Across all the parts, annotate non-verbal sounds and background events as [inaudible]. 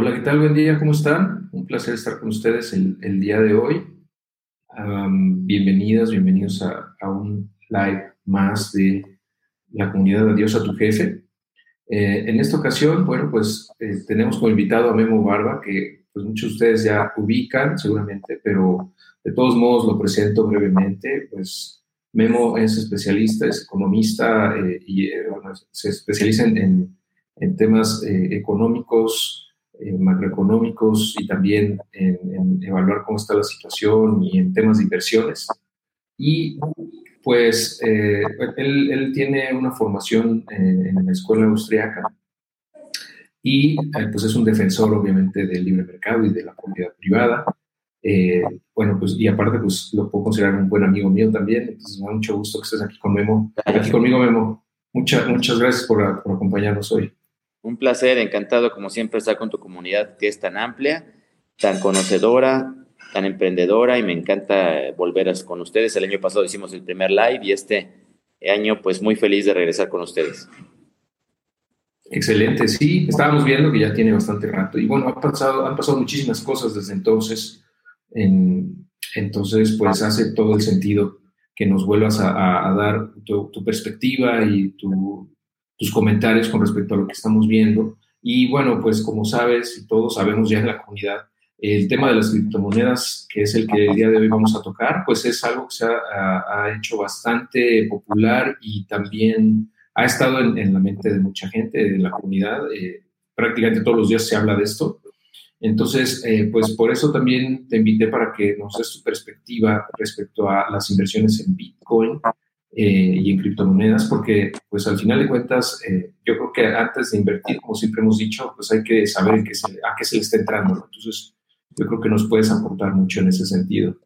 Hola, ¿qué tal? Buen día, ¿cómo están? Un placer estar con ustedes el, día de hoy. bienvenidas, bienvenidos a, un live más de la comunidad de Adiós a tu jefe. Eh, en esta ocasión, bueno, pues eh, tenemos como invitado a Memo Barba, que pues muchos de ustedes ya ubican seguramente, pero de todos modos lo presento brevemente. Pues Memo es especialista, es economista eh, y se especializa en, en temas económicos, eh, macroeconómicos y también en, evaluar cómo está la situación y en temas de inversiones. Y pues eh, él, tiene una formación en, la escuela austriaca y eh, pues es un defensor obviamente del libre mercado y de la propiedad privada. bueno, pues y aparte pues lo puedo considerar un buen amigo mío también, entonces me da mucho gusto que estés aquí con Memo, aquí conmigo Memo. Muchas, muchas gracias por, por acompañarnos hoy. Un placer, encantado como siempre estar con tu comunidad que es tan amplia, tan conocedora, tan emprendedora y me encanta volver con ustedes. El año pasado hicimos el primer live y este año pues muy feliz de regresar con ustedes. Excelente, sí, estábamos viendo que ya tiene bastante rato y bueno, ha pasado, han pasado muchísimas cosas desde entonces, entonces pues hace todo el sentido que nos vuelvas a, dar tu, perspectiva y tu, tus comentarios con respecto a lo que estamos viendo. Y bueno, pues como sabes y todos sabemos ya en la comunidad, el tema de las criptomonedas, que es el que el día de hoy vamos a tocar, pues es algo que se ha, hecho bastante popular y también ha estado en, la mente de mucha gente de la comunidad. Eh, prácticamente todos los días se habla de esto. Entonces, eh, pues por eso también te invité para que nos des tu perspectiva respecto a las inversiones en Bitcoin eh, y en criptomonedas, porque pues al final de cuentas, eh, yo creo que antes de invertir, como siempre hemos dicho, pues hay que saber qué se, a qué se le está entrando. Entonces, yo creo que nos puedes aportar mucho en ese sentido.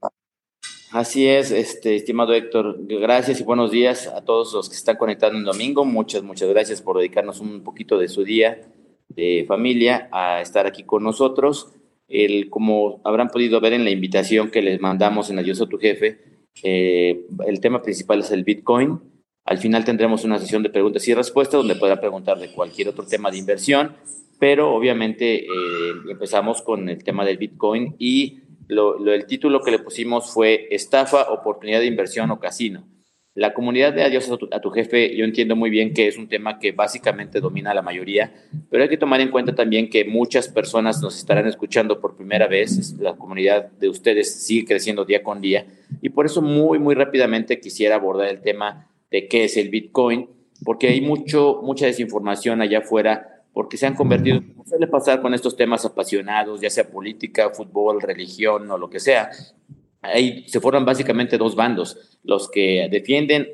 Así es, este, estimado Héctor. Gracias y buenos días a todos los que están conectando en domingo. Muchas, muchas gracias por dedicarnos un poquito de su día de familia a estar aquí con nosotros. El, como habrán podido ver en la invitación que les mandamos en Adiós a tu jefe, eh, el tema principal es el Bitcoin. Al final tendremos una sesión de preguntas y respuestas donde podrá preguntar de cualquier otro tema de inversión, pero obviamente eh, empezamos con el tema del Bitcoin y lo, el título que le pusimos fue Estafa, oportunidad de inversión o casino. La comunidad de Adiós a tu, jefe, yo entiendo muy bien que es un tema que básicamente domina la mayoría, pero hay que tomar en cuenta también que muchas personas nos estarán escuchando por primera vez, la comunidad de ustedes sigue creciendo día con día, y por eso muy, muy rápidamente quisiera abordar el tema de qué es el Bitcoin, porque hay mucho, mucha desinformación allá afuera, porque se han convertido, como suele pasar con estos temas apasionados, ya sea política, fútbol, religión o lo que sea, ahí se forman básicamente dos bandos, los que defienden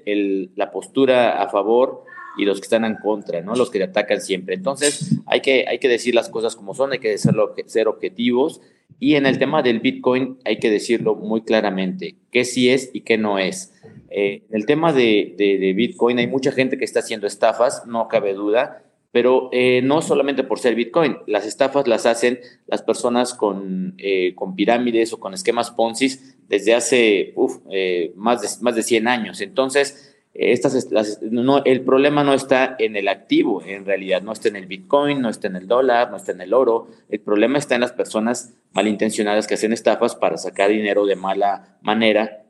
la postura a favor y los que están en contra, ¿no? Los que atacan siempre. Entonces, hay que, hay que decir las cosas como son, hay que ser, ser objetivos. Y en el tema del Bitcoin hay que decirlo muy claramente, qué sí es y qué no es. Eh, en el tema de, de Bitcoin hay mucha gente que está haciendo estafas, no cabe duda, pero eh, no solamente por ser Bitcoin, las estafas las hacen las personas con, eh, con pirámides o con esquemas Ponzi desde hace eh, más, de, más de 100 años. Entonces, estas, no, el problema no está en el activo, en realidad, no está en el Bitcoin, no está en el dólar, no está en el oro, el problema está en las personas malintencionadas que hacen estafas para sacar dinero de mala manera,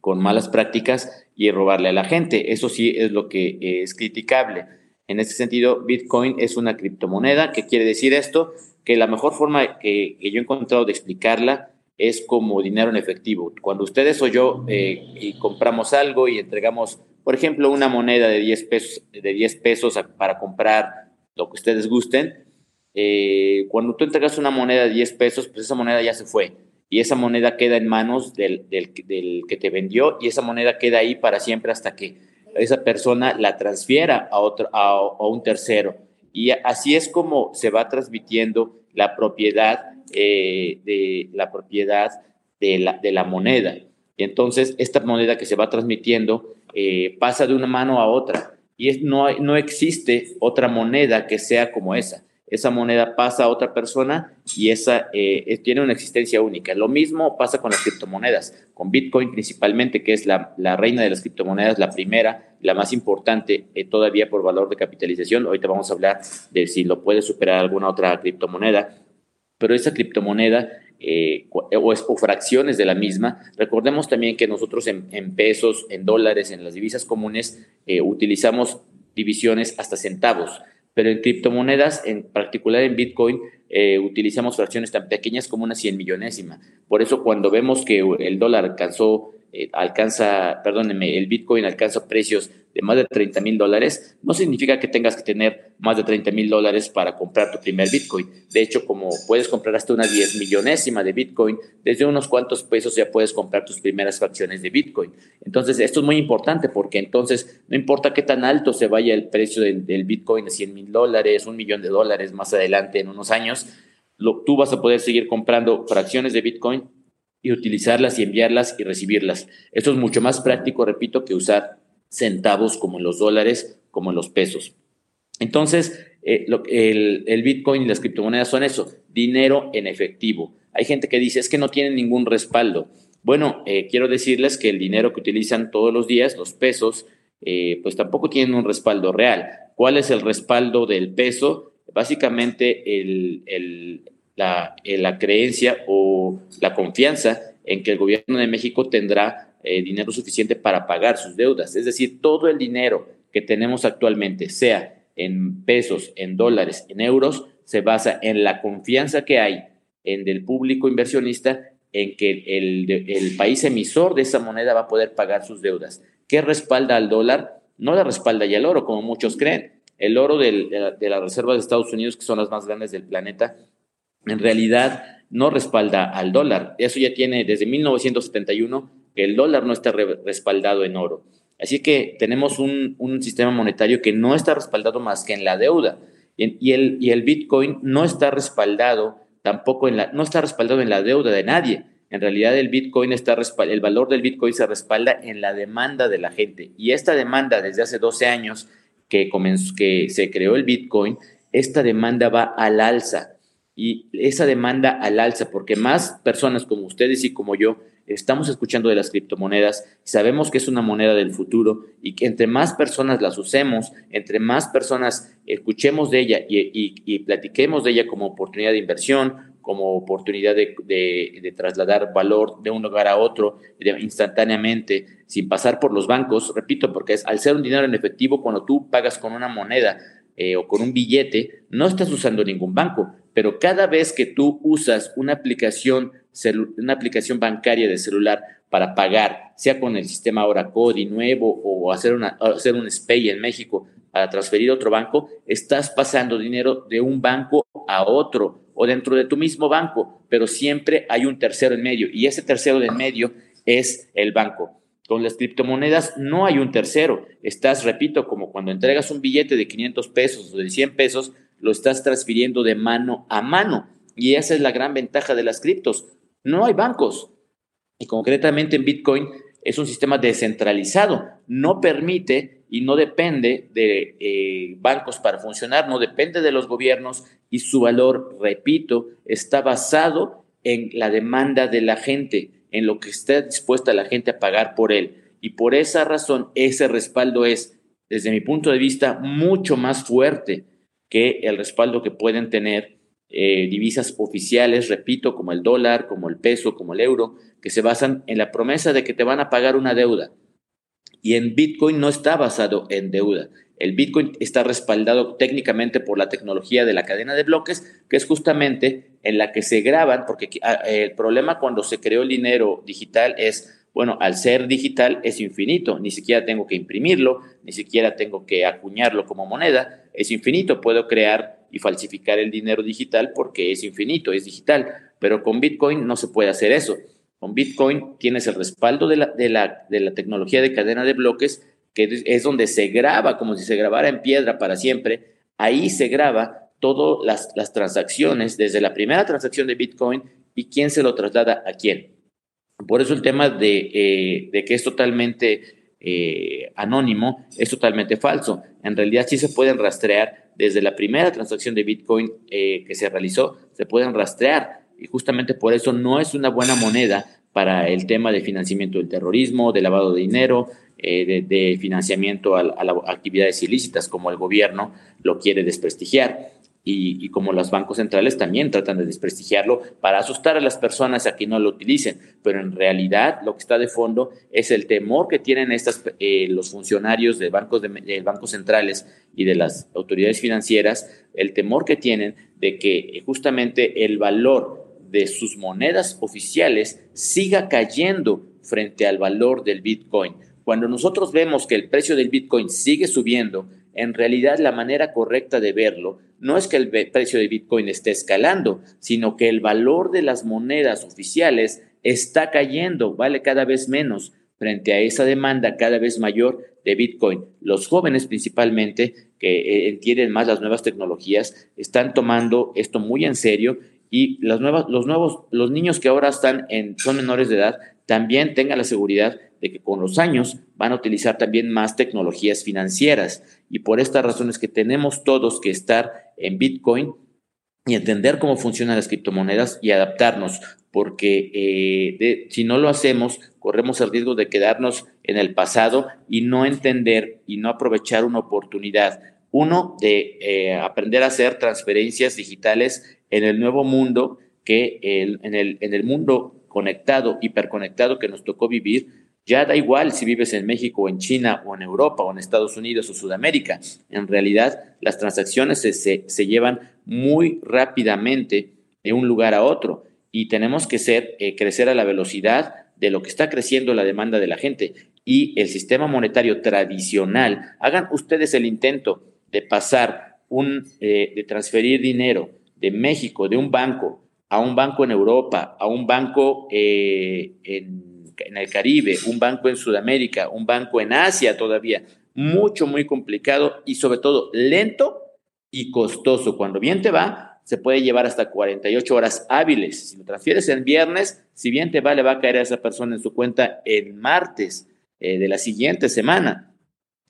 con malas prácticas y robarle a la gente. Eso sí es lo que es criticable. En este sentido, Bitcoin es una criptomoneda. ¿Qué quiere decir esto? Que la mejor forma que, yo he encontrado de explicarla es como dinero en efectivo. Cuando ustedes o yo eh, y compramos algo y entregamos, por ejemplo, una moneda de 10 pesos, de 10 pesos para comprar lo que ustedes gusten, eh, cuando tú entregas una moneda de 10 pesos, pues esa moneda ya se fue y esa moneda queda en manos del que te vendió y esa moneda queda ahí para siempre hasta que esa persona la transfiera a, otro, a, un tercero. Y así es como se va transmitiendo la propiedad, eh, de, la propiedad de, la, de la moneda. Y entonces esta moneda que se va transmitiendo eh, pasa de una mano a otra. Y no, no existe otra moneda que sea como esa esa moneda pasa a otra persona y esa eh, tiene una existencia única. Lo mismo pasa con las criptomonedas, con Bitcoin principalmente, que es la, reina de las criptomonedas, la primera, la más importante eh, todavía por valor de capitalización. Ahorita vamos a hablar de si lo puede superar alguna otra criptomoneda. pero esa criptomoneda eh, o, fracciones de la misma. Recordemos también que nosotros en, pesos, en dólares, en las divisas comunes, eh, utilizamos divisiones hasta centavos, pero en criptomonedas, en particular en Bitcoin, eh, utilizamos fracciones tan pequeñas como una cien millonésima. Por eso cuando vemos que el dólar alcanzó eh, alcanza, perdónenme, el Bitcoin alcanza precios de más de 30 mil dólares, no significa que tengas que tener más de 30 mil dólares para comprar tu primer Bitcoin. De hecho, como puedes comprar hasta una 10 millonésima de Bitcoin, desde unos cuantos pesos ya puedes comprar tus primeras fracciones de Bitcoin. Entonces, esto es muy importante porque entonces no importa qué tan alto se vaya el precio del, Bitcoin de 100 mil dólares, un millón de dólares más adelante en unos años, tú vas a poder seguir comprando fracciones de Bitcoin y utilizarlas y enviarlas y recibirlas. Esto es mucho más práctico, repito, que usar centavos como en los dólares, como en los pesos. Entonces, eh, el, Bitcoin y las criptomonedas son eso, dinero en efectivo. Hay gente que dice, es que no tienen ningún respaldo. Bueno, eh, quiero decirles que el dinero que utilizan todos los días, los pesos, eh, pues tampoco tienen un respaldo real. ¿Cuál es el respaldo del peso? Básicamente el, la, eh, la creencia o la confianza en que el gobierno de México tendrá eh, dinero suficiente para pagar sus deudas. Es decir, todo el dinero que tenemos actualmente, sea en pesos, en dólares, en euros, se basa en la confianza que hay en el público inversionista en que el, el, país emisor de esa moneda va a poder pagar sus deudas. ¿Qué respalda al dólar? No la respalda ya el oro, como muchos creen. El oro de, la, de las reservas de Estados Unidos, que son las más grandes del planeta, en realidad no respalda al dólar. Eso ya tiene desde 1971 que el dólar no está respaldado en oro. Así que tenemos un, sistema monetario que no está respaldado más que en la deuda. Y, el, y el Bitcoin no está respaldado tampoco en la, no está respaldado en la deuda de nadie. En realidad el Bitcoin está el valor del Bitcoin se respalda en la demanda de la gente. Y esta demanda desde hace 12 años que, comenzó, que se creó el Bitcoin, esta demanda va al alza y esa demanda al alza, porque más personas como ustedes y como yo estamos escuchando de las criptomonedas y sabemos que es una moneda del futuro y que entre más personas las usemos, entre más personas escuchemos de ella y, platiquemos de ella como oportunidad de inversión, como oportunidad de, trasladar valor de un lugar a otro instantáneamente, sin pasar por los bancos, repito, porque es al ser un dinero en efectivo, cuando tú pagas con una moneda eh, o con un billete, no estás usando ningún banco, pero cada vez que tú usas una aplicación, una aplicación bancaria de celular para pagar, sea con el sistema ahora CODI nuevo o hacer, una, hacer un SPAY en México para transferir a otro banco, estás pasando dinero de un banco a otro o dentro de tu mismo banco, pero siempre hay un tercero en medio y ese tercero en medio es el banco. Con las criptomonedas no hay un tercero. Estás, repito, como cuando entregas un billete de 500 pesos o de 100 pesos, lo estás transfiriendo de mano a mano. Y esa es la gran ventaja de las criptos. No hay bancos. Y concretamente en Bitcoin es un sistema descentralizado. No permite y no depende de eh, bancos para funcionar, no depende de los gobiernos y su valor, repito, está basado en la demanda de la gente, en lo que está dispuesta la gente a pagar por él. Y por esa razón, ese respaldo es, desde mi punto de vista, mucho más fuerte que el respaldo que pueden tener eh, divisas oficiales, repito, como el dólar, como el peso, como el euro, que se basan en la promesa de que te van a pagar una deuda. Y en Bitcoin no está basado en deuda. El Bitcoin está respaldado técnicamente por la tecnología de la cadena de bloques, que es justamente en la que se graban, porque ah, el problema cuando se creó el dinero digital es bueno, al ser digital es infinito, ni siquiera tengo que imprimirlo, ni siquiera tengo que acuñarlo como moneda, es infinito, puedo crear y falsificar el dinero digital porque es infinito, es digital, pero con Bitcoin no se puede hacer eso. Con Bitcoin tienes el respaldo de la, de la, de la tecnología de cadena de bloques, que es donde se graba, como si se grabara en piedra para siempre, ahí se graba todas las, las transacciones, desde la primera transacción de Bitcoin y quién se lo traslada a quién. Por eso el tema de, eh, que es totalmente eh, anónimo es totalmente falso. En realidad sí se pueden rastrear desde la primera transacción de Bitcoin eh, que se realizó, se pueden rastrear. Y justamente por eso no es una buena moneda para el tema de financiamiento del terrorismo, de lavado de dinero, de, financiamiento a, a, actividades ilícitas como el gobierno lo quiere desprestigiar. Y, como los bancos centrales también tratan de desprestigiarlo para asustar a las personas a que no lo utilicen. Pero en realidad lo que está de fondo es el temor que tienen estas, eh, los funcionarios de bancos, de, bancos centrales y de las autoridades financieras, el temor que tienen de que justamente el valor de sus monedas oficiales siga cayendo frente al valor del Bitcoin. Cuando nosotros vemos que el precio del Bitcoin sigue subiendo, en realidad la manera correcta de verlo no es que el precio de Bitcoin esté escalando, sino que el valor de las monedas oficiales está cayendo, vale cada vez menos frente a esa demanda cada vez mayor de Bitcoin. Los jóvenes principalmente, que eh, entienden más las nuevas tecnologías, están tomando esto muy en serio y los nuevos, los niños que ahora están son menores de edad, también tengan la seguridad de que con los años van a utilizar también más tecnologías financieras. Y por estas razones que tenemos todos que estar en Bitcoin y entender cómo funcionan las criptomonedas y adaptarnos, porque eh, si no lo hacemos, corremos el riesgo de quedarnos en el pasado y no entender y no aprovechar una oportunidad. Uno, de eh, aprender a hacer transferencias digitales en el nuevo mundo, que en, el, en el mundo conectado, hiperconectado que nos tocó vivir, ya da igual si vives en México o en China o en Europa o en Estados Unidos o Sudamérica. En realidad, las transacciones se, llevan muy rápidamente de un lugar a otro y tenemos que ser, eh, crecer a la velocidad de lo que está creciendo la demanda de la gente. Y el sistema monetario tradicional, hagan ustedes el intento de pasar un, eh, de transferir dinero de México, de un banco, a un banco en Europa, a un banco eh, en en el Caribe, un banco en Sudamérica, un banco en Asia todavía. Mucho, muy complicado y sobre todo lento y costoso. Cuando bien te va, se puede llevar hasta 48 horas hábiles. Si lo transfieres el viernes, si bien te va, le va a caer a esa persona en su cuenta el martes eh, de la siguiente semana.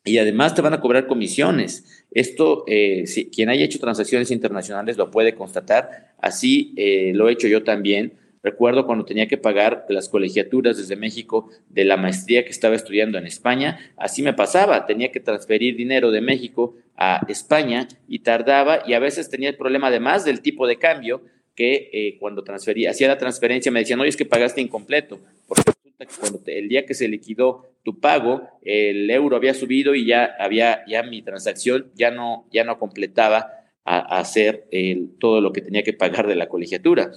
Y además te van a cobrar comisiones. Esto, eh, si, quien haya hecho transacciones internacionales lo puede constatar. Así eh, lo he hecho yo también Recuerdo cuando tenía que pagar las colegiaturas desde México de la maestría que estaba estudiando en España, así me pasaba, tenía que transferir dinero de México a España y tardaba y a veces tenía el problema además del tipo de cambio que eh, cuando transfería, hacía la transferencia me decían, oye, es que pagaste incompleto, porque cuando el día que se liquidó tu pago, el euro había subido y ya había, ya mi transacción ya no, ya no completaba a, hacer todo lo que tenía que pagar de la colegiatura.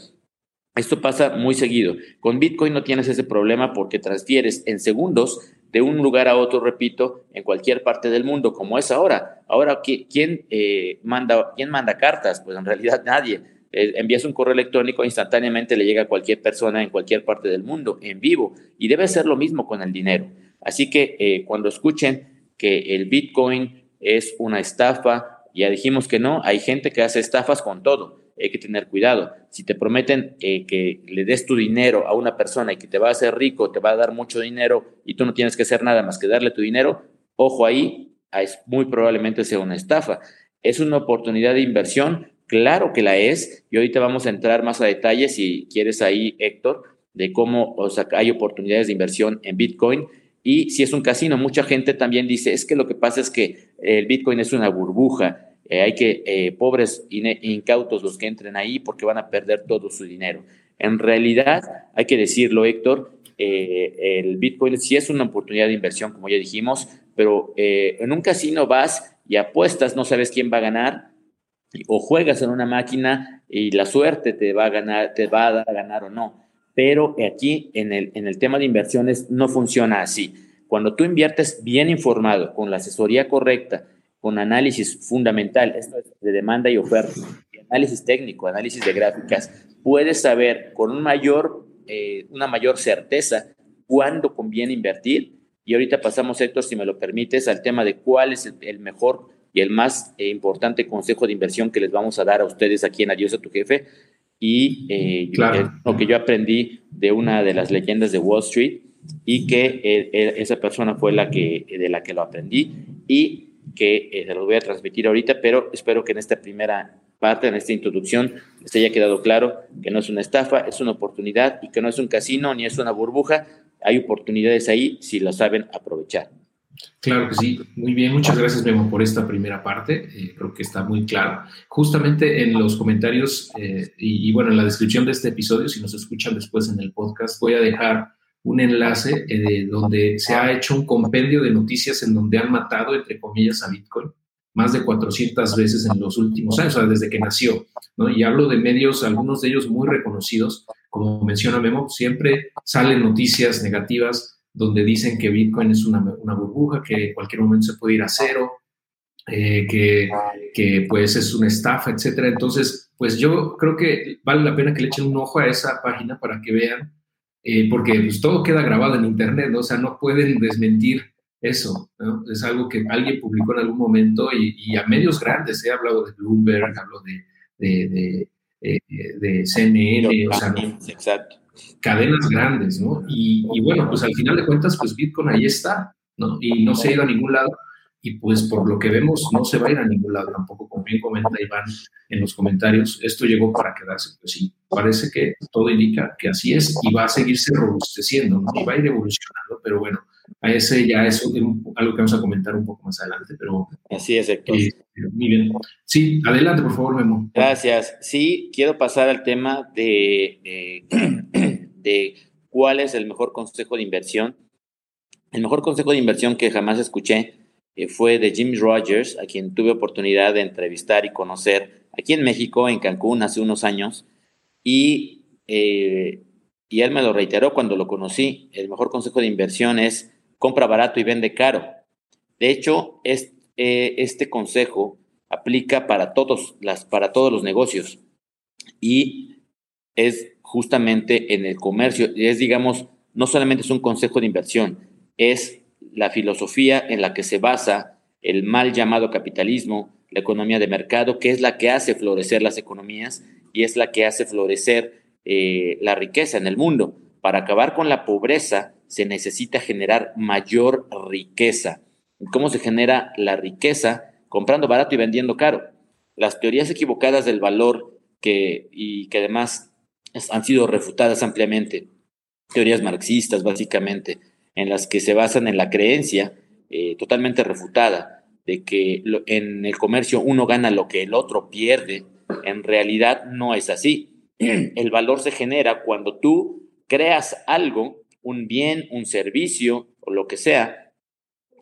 Esto pasa muy seguido. Con Bitcoin no tienes ese problema porque transfieres en segundos de un lugar a otro, repito, en cualquier parte del mundo, como es ahora. Ahora, ¿quién, eh, manda, ¿quién manda cartas? Pues en realidad nadie. Eh, envías un correo electrónico, instantáneamente le llega a cualquier persona en cualquier parte del mundo, en vivo. Y debe ser lo mismo con el dinero. Así que eh, cuando escuchen que el Bitcoin es una estafa, ya dijimos que no, hay gente que hace estafas con todo hay que tener cuidado. Si te prometen eh, que le des tu dinero a una persona y que te va a hacer rico, te va a dar mucho dinero y tú no tienes que hacer nada más que darle tu dinero, ojo ahí, es, muy probablemente sea una estafa. ¿Es una oportunidad de inversión? Claro que la es. Y ahorita vamos a entrar más a detalle, si quieres ahí, Héctor, de cómo hay oportunidades de inversión en Bitcoin. Y si es un casino, mucha gente también dice, es que lo que pasa es que el Bitcoin es una burbuja eh, hay que, eh, pobres incautos los que entren ahí porque van a perder todo su dinero. En realidad, hay que decirlo, Héctor, eh, el Bitcoin sí es una oportunidad de inversión, como ya dijimos, pero en un casino vas y apuestas, no sabes quién va a ganar, o juegas en una máquina y la suerte te va a ganar, te va a dar a ganar o no. Pero aquí en el, en el tema de inversiones no funciona así. Cuando tú inviertes bien informado, con la asesoría correcta, con análisis fundamental, esto es de demanda y oferta, análisis técnico, análisis de gráficas, puedes saber con un mayor, eh, una mayor certeza cuándo conviene invertir. Y ahorita pasamos, Héctor, si me lo permites, al tema de cuál es el, mejor y el más eh, importante consejo de inversión que les vamos a dar a ustedes aquí en Adiós a tu jefe. Y eh, lo que yo aprendí de una de las leyendas de Wall Street y que esa persona fue la que, de la que lo aprendí. Y que eh, se los voy a transmitir ahorita, pero espero que en esta primera parte, en esta introducción, les haya quedado claro que no es una estafa, es una oportunidad y que no es un casino ni es una burbuja. Hay oportunidades ahí si lo saben aprovechar. Claro que sí, muy bien, muchas gracias Memo por esta primera parte, eh, creo que está muy claro. Justamente en los comentarios eh, y, bueno, en la descripción de este episodio, si nos escuchan después en el podcast, voy a dejar un enlace eh, donde se ha hecho un compendio de noticias en donde han matado, entre comillas, a Bitcoin más de 400 veces en los últimos años, o sea, desde que nació. Y hablo de medios, algunos de ellos muy reconocidos, como menciona Memo, siempre salen noticias negativas donde dicen que Bitcoin es una, una burbuja, que en cualquier momento se puede ir a cero, eh, que, que, pues es una estafa, etcétera. Entonces, pues yo creo que vale la pena que le echen un ojo a esa página para que vean, eh, porque pues todo queda grabado en internet, ¿no? o sea, no pueden desmentir eso, ¿no? Es algo que alguien publicó en algún momento y, a medios grandes, he hablado de Bloomberg, hablo de, de, de, de CNN, o sea, Exacto cadenas grandes, ¿no? Y, bueno, pues al final de cuentas, pues Bitcoin ahí está, ¿no? Y no se ha ido a ningún lado. Y pues por lo que vemos, no se va a ir a ningún lado tampoco, como bien comenta Iván en los comentarios, esto llegó para quedarse. Pues sí, parece que todo indica que así es y va a seguirse robusteciendo, ¿no? Y va a ir evolucionando, pero bueno, a ese ya es algo que vamos a comentar un poco más adelante, pero... Así es, Héctor. Eh, muy bien. Sí, adelante, por favor, Memo. Gracias. Sí, quiero pasar al tema de, de, [clears throat] cuál es el mejor consejo de inversión. El mejor consejo de inversión que jamás escuché eh, fue de Jim Rogers, a quien tuve oportunidad de entrevistar y conocer aquí en México, en Cancún, hace unos años. Y, eh, y él me lo reiteró cuando lo conocí. El mejor consejo de inversión es compra barato y vende caro. De hecho, es, eh, este consejo aplica para todos, las, para todos los negocios y es justamente en el comercio, es digamos, no solamente es un consejo de inversión, es la filosofía en la que se basa el mal llamado capitalismo, la economía de mercado, que es la que hace florecer las economías y es la que hace florecer eh, la riqueza en el mundo. Para acabar con la pobreza se necesita generar mayor riqueza. ¿Cómo se genera la riqueza? Comprando barato y vendiendo caro. Las teorías equivocadas del valor que, y que además han sido refutadas ampliamente, teorías marxistas básicamente, en las que se basan en la creencia eh, totalmente refutada de que en el comercio uno gana lo que el otro pierde, en realidad no es así. [clears throat] El valor se genera cuando tú creas algo, un bien, un servicio o lo que sea,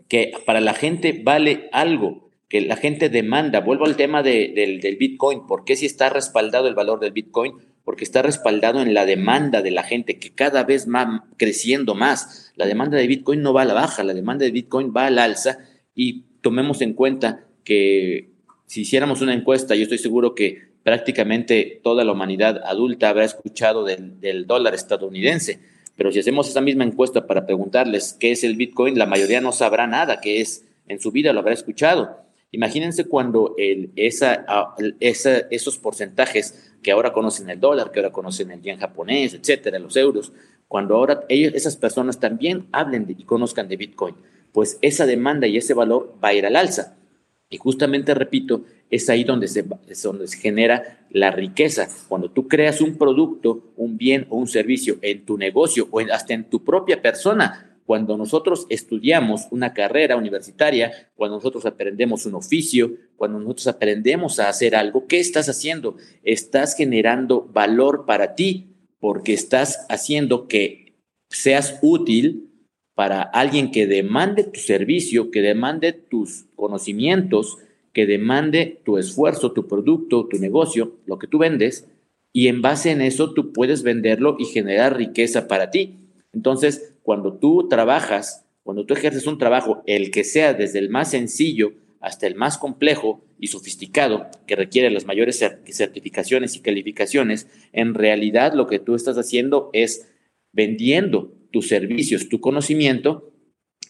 que para la gente vale algo, que la gente demanda. Vuelvo al tema del, del Bitcoin. ¿Por qué si está respaldado el valor del Bitcoin? Porque está respaldado en la demanda de la gente, que cada vez va creciendo más. La demanda de Bitcoin no va a la baja, la demanda de Bitcoin va al alza y tomemos en cuenta que si hiciéramos una encuesta, yo estoy seguro que prácticamente toda la humanidad adulta habrá escuchado del, dólar estadounidense. Pero si hacemos esa misma encuesta para preguntarles qué es el Bitcoin, la mayoría no sabrá nada, qué es en su vida, lo habrá escuchado. Imagínense cuando el, esa, esos porcentajes que ahora conocen el dólar, que ahora conocen el yen japonés, etcétera, los euros, cuando ahora ellos, esas personas también hablen y conozcan de Bitcoin, pues esa demanda y ese valor va a ir al alza. Y justamente, repito, es ahí donde se, donde se genera la riqueza. Cuando tú creas un producto, un bien o un servicio en tu negocio o hasta en tu propia persona, cuando nosotros estudiamos una carrera universitaria, cuando nosotros aprendemos un oficio, cuando nosotros aprendemos a hacer algo, ¿qué estás haciendo? Estás generando valor para ti porque estás haciendo que seas útil para alguien que demande tu servicio, que demande tus conocimientos, que demande tu esfuerzo, tu producto, tu negocio, lo que tú vendes, y en base en eso tú puedes venderlo y generar riqueza para ti. Entonces, cuando tú trabajas, cuando tú ejerces un trabajo, el que sea desde el más sencillo hasta el más complejo y sofisticado, que requiere las mayores certificaciones y calificaciones, en realidad lo que tú estás haciendo es vendiendo tus servicios, tu conocimiento,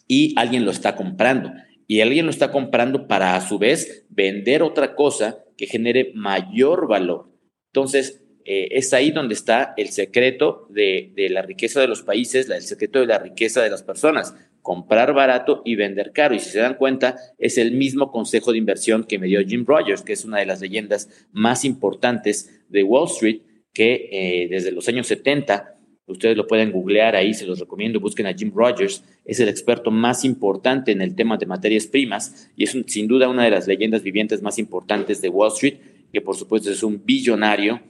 y alguien lo está comprando y alguien lo está comprando para a su vez vender otra cosa que genere mayor valor. Entonces, eh, es ahí donde está el secreto de, la riqueza de los países, el secreto de la riqueza de las personas, comprar barato y vender caro. Y si se dan cuenta, es el mismo consejo de inversión que me dio Jim Rogers, que es una de las leyendas más importantes de Wall Street, que eh, desde los años 70 Ustedes lo pueden googlear ahí, se los recomiendo, busquen a Jim Rogers, es el experto más importante en el tema de materias primas y es sin duda una de las leyendas vivientes más importantes de Wall Street, que por supuesto es un billonario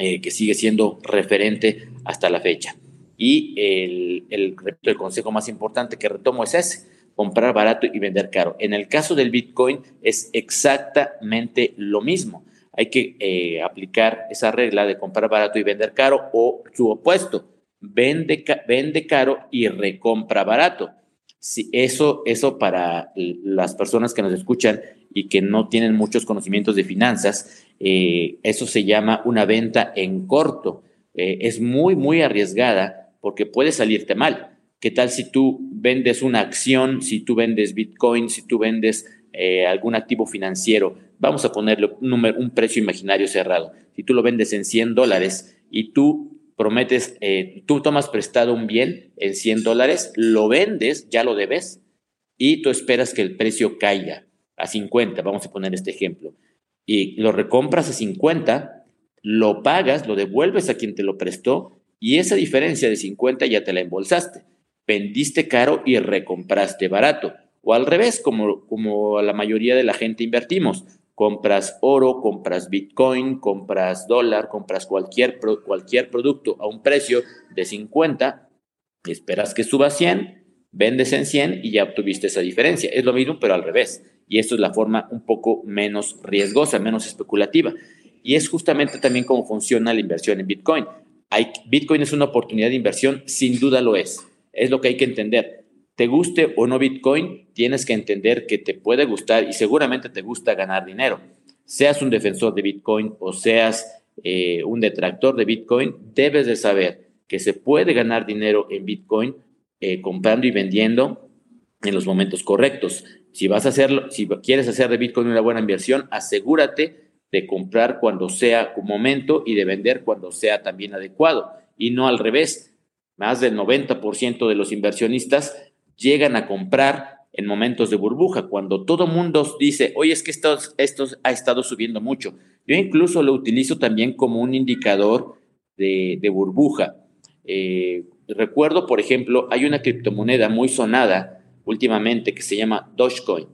eh, que sigue siendo referente hasta la fecha. Y el, el, consejo más importante que retomo es ese, comprar barato y vender caro. En el caso del Bitcoin es exactamente lo mismo hay que eh, aplicar esa regla de comprar barato y vender caro o su opuesto, vende, vende caro y recompra barato. Si eso, eso para las personas que nos escuchan y que no tienen muchos conocimientos de finanzas, eh, eso se llama una venta en corto. Eh, es muy, muy arriesgada porque puede salirte mal. ¿Qué tal si tú vendes una acción, si tú vendes Bitcoin, si tú vendes algún activo financiero vamos a ponerle un, un precio imaginario cerrado. Si tú lo vendes en 100 dólares y tú prometes, eh, tú tomas prestado un bien en 100 dólares, lo vendes, ya lo debes, y tú esperas que el precio caiga a 50, vamos a poner este ejemplo, y lo recompras a 50, lo pagas, lo devuelves a quien te lo prestó, y esa diferencia de 50 ya te la embolsaste. Vendiste caro y recompraste barato. O al revés, como, como la mayoría de la gente invertimos compras oro, compras Bitcoin, compras dólar, compras cualquier, cualquier producto a un precio de 50, esperas que suba a 100, vendes en 100 y ya obtuviste esa diferencia. Es lo mismo, pero al revés. Y esto es la forma un poco menos riesgosa, menos especulativa. Y es justamente también cómo funciona la inversión en Bitcoin. Hay, Bitcoin es una oportunidad de inversión, sin duda lo es. Es lo que hay que entender te guste o no Bitcoin, tienes que entender que te puede gustar y seguramente te gusta ganar dinero. Seas un defensor de Bitcoin o seas eh, un detractor de Bitcoin, debes de saber que se puede ganar dinero en Bitcoin eh, comprando y vendiendo en los momentos correctos. Si vas a hacerlo, si quieres hacer de Bitcoin una buena inversión, asegúrate de comprar cuando sea un momento y de vender cuando sea también adecuado y no al revés. Más del 90% de los inversionistas llegan a comprar en momentos de burbuja, cuando todo mundo dice, oye, es que esto, ha estado subiendo mucho. Yo incluso lo utilizo también como un indicador de, burbuja. Eh, recuerdo, por ejemplo, hay una criptomoneda muy sonada últimamente que se llama Dogecoin.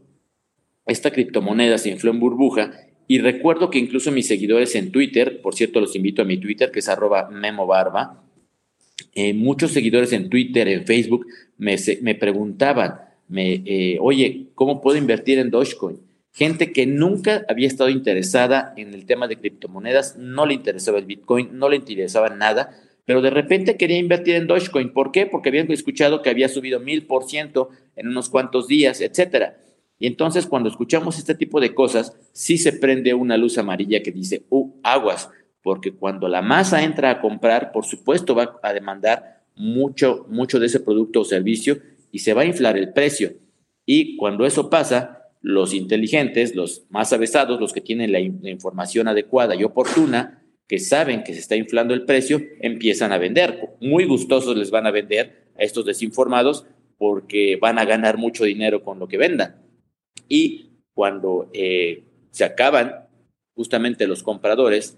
Esta criptomoneda se infló en burbuja y recuerdo que incluso mis seguidores en Twitter, por cierto, los invito a mi Twitter, que es arroba memobarba, eh, muchos seguidores en Twitter, en Facebook, me, me preguntaban, me, eh, oye, ¿cómo puedo invertir en Dogecoin? Gente que nunca había estado interesada en el tema de criptomonedas, no le interesaba el Bitcoin, no le interesaba nada, pero de repente quería invertir en Dogecoin. ¿Por qué? Porque habían escuchado que había subido mil por ciento en unos cuantos días, etcétera. Y entonces cuando escuchamos este tipo de cosas, sí se prende una luz amarilla que dice, uh, aguas, porque cuando la masa entra a comprar, por supuesto va a demandar mucho, mucho de ese producto o servicio y se va a inflar el precio. Y cuando eso pasa, los inteligentes, los más avesados, los que tienen la, información adecuada y oportuna, que saben que se está inflando el precio, empiezan a vender. Muy gustosos les van a vender a estos desinformados porque van a ganar mucho dinero con lo que vendan. Y cuando eh, se acaban justamente los compradores,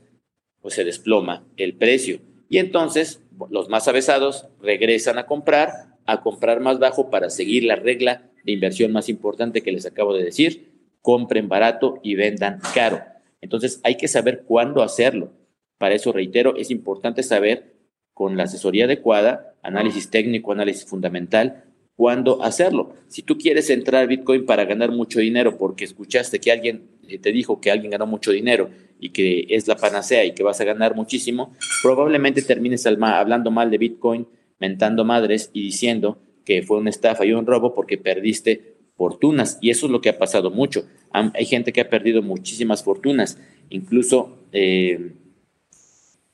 pues se desploma el precio. Y entonces los más avesados regresan a comprar, a comprar más bajo para seguir la regla de inversión más importante que les acabo de decir, compren barato y vendan caro. Entonces hay que saber cuándo hacerlo. Para eso, reitero, es importante saber con la asesoría adecuada, análisis técnico, análisis fundamental, cuándo hacerlo. Si tú quieres entrar a Bitcoin para ganar mucho dinero porque escuchaste que alguien eh, te dijo que alguien ganó mucho dinero y que es la panacea y que vas a ganar muchísimo, probablemente termines hablando mal de Bitcoin, mentando madres y diciendo que fue una estafa y un robo porque perdiste fortunas. Y eso es lo que ha pasado mucho. Hay gente que ha perdido muchísimas fortunas. Incluso eh,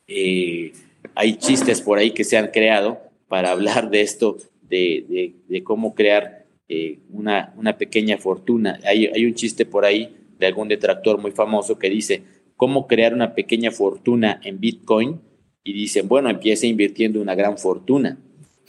eh, hay chistes por ahí que se han creado para hablar de esto, de, cómo crear una, una, pequeña fortuna. Hay, hay un chiste por ahí de algún detractor muy famoso que dice, ¿cómo crear una pequeña fortuna en Bitcoin? Y dicen, bueno, empieza invirtiendo una gran fortuna.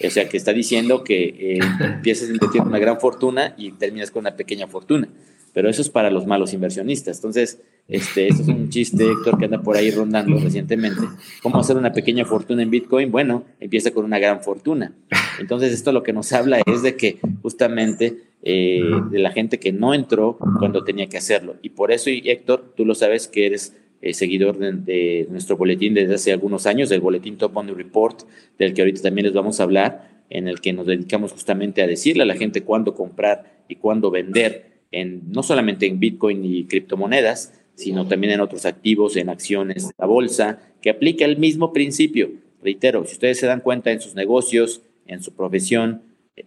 O sea, que está diciendo que eh, [laughs] empiezas invirtiendo una gran fortuna y terminas con una pequeña fortuna. Pero eso es para los malos inversionistas. Entonces, este, es un chiste, Héctor, que anda por ahí rondando recientemente. ¿Cómo hacer una pequeña fortuna en Bitcoin? Bueno, empieza con una gran fortuna. Entonces, esto lo que nos habla es de que justamente eh, de la gente que no entró cuando tenía que hacerlo. Y por eso, Héctor, tú lo sabes que eres eh, seguidor de, nuestro boletín desde hace algunos años, del boletín Top Money Report, del que ahorita también les vamos a hablar, en el que nos dedicamos justamente a decirle a la gente cuándo comprar y cuándo vender, en, no solamente en Bitcoin y criptomonedas, sino también en otros activos, en acciones, la bolsa, que aplica el mismo principio. Reitero, si ustedes se dan cuenta en sus negocios, en su profesión,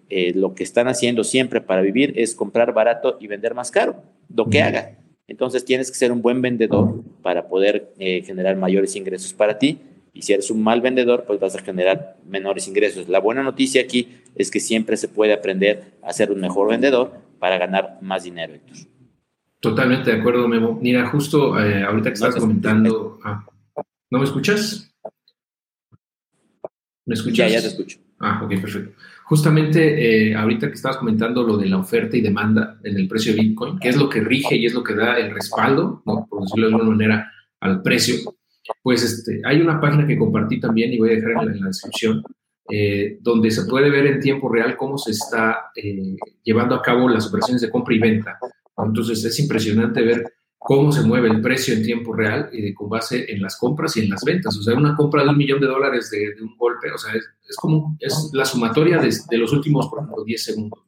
eh, lo que están haciendo siempre para vivir es comprar barato y vender más caro, lo que haga. Entonces tienes que ser un buen vendedor para poder eh, generar mayores ingresos para ti. Y si eres un mal vendedor, pues vas a generar menores ingresos. La buena noticia aquí es que siempre se puede aprender a ser un mejor vendedor para ganar más dinero, Totalmente de acuerdo, Memo. Mira, justo eh, ahorita que estabas comentando. Ah, ¿No me escuchas? ¿Me escuchas? Ya, ya te escucho. Ah, ok, perfecto. Justamente eh, ahorita que estabas comentando lo de la oferta y demanda en el precio de Bitcoin, que es lo que rige y es lo que da el respaldo, ¿no? por decirlo de alguna manera, al precio, pues este, hay una página que compartí también y voy a dejar en la, descripción, eh, donde se puede ver en tiempo real cómo se está llevando a cabo las operaciones de compra y venta entonces es impresionante ver cómo se mueve el precio en tiempo real y con base en las compras y en las ventas. O sea, una compra de un millón de dólares de, un golpe, o sea, es, como es la sumatoria de, los últimos, por ejemplo, 10 segundos.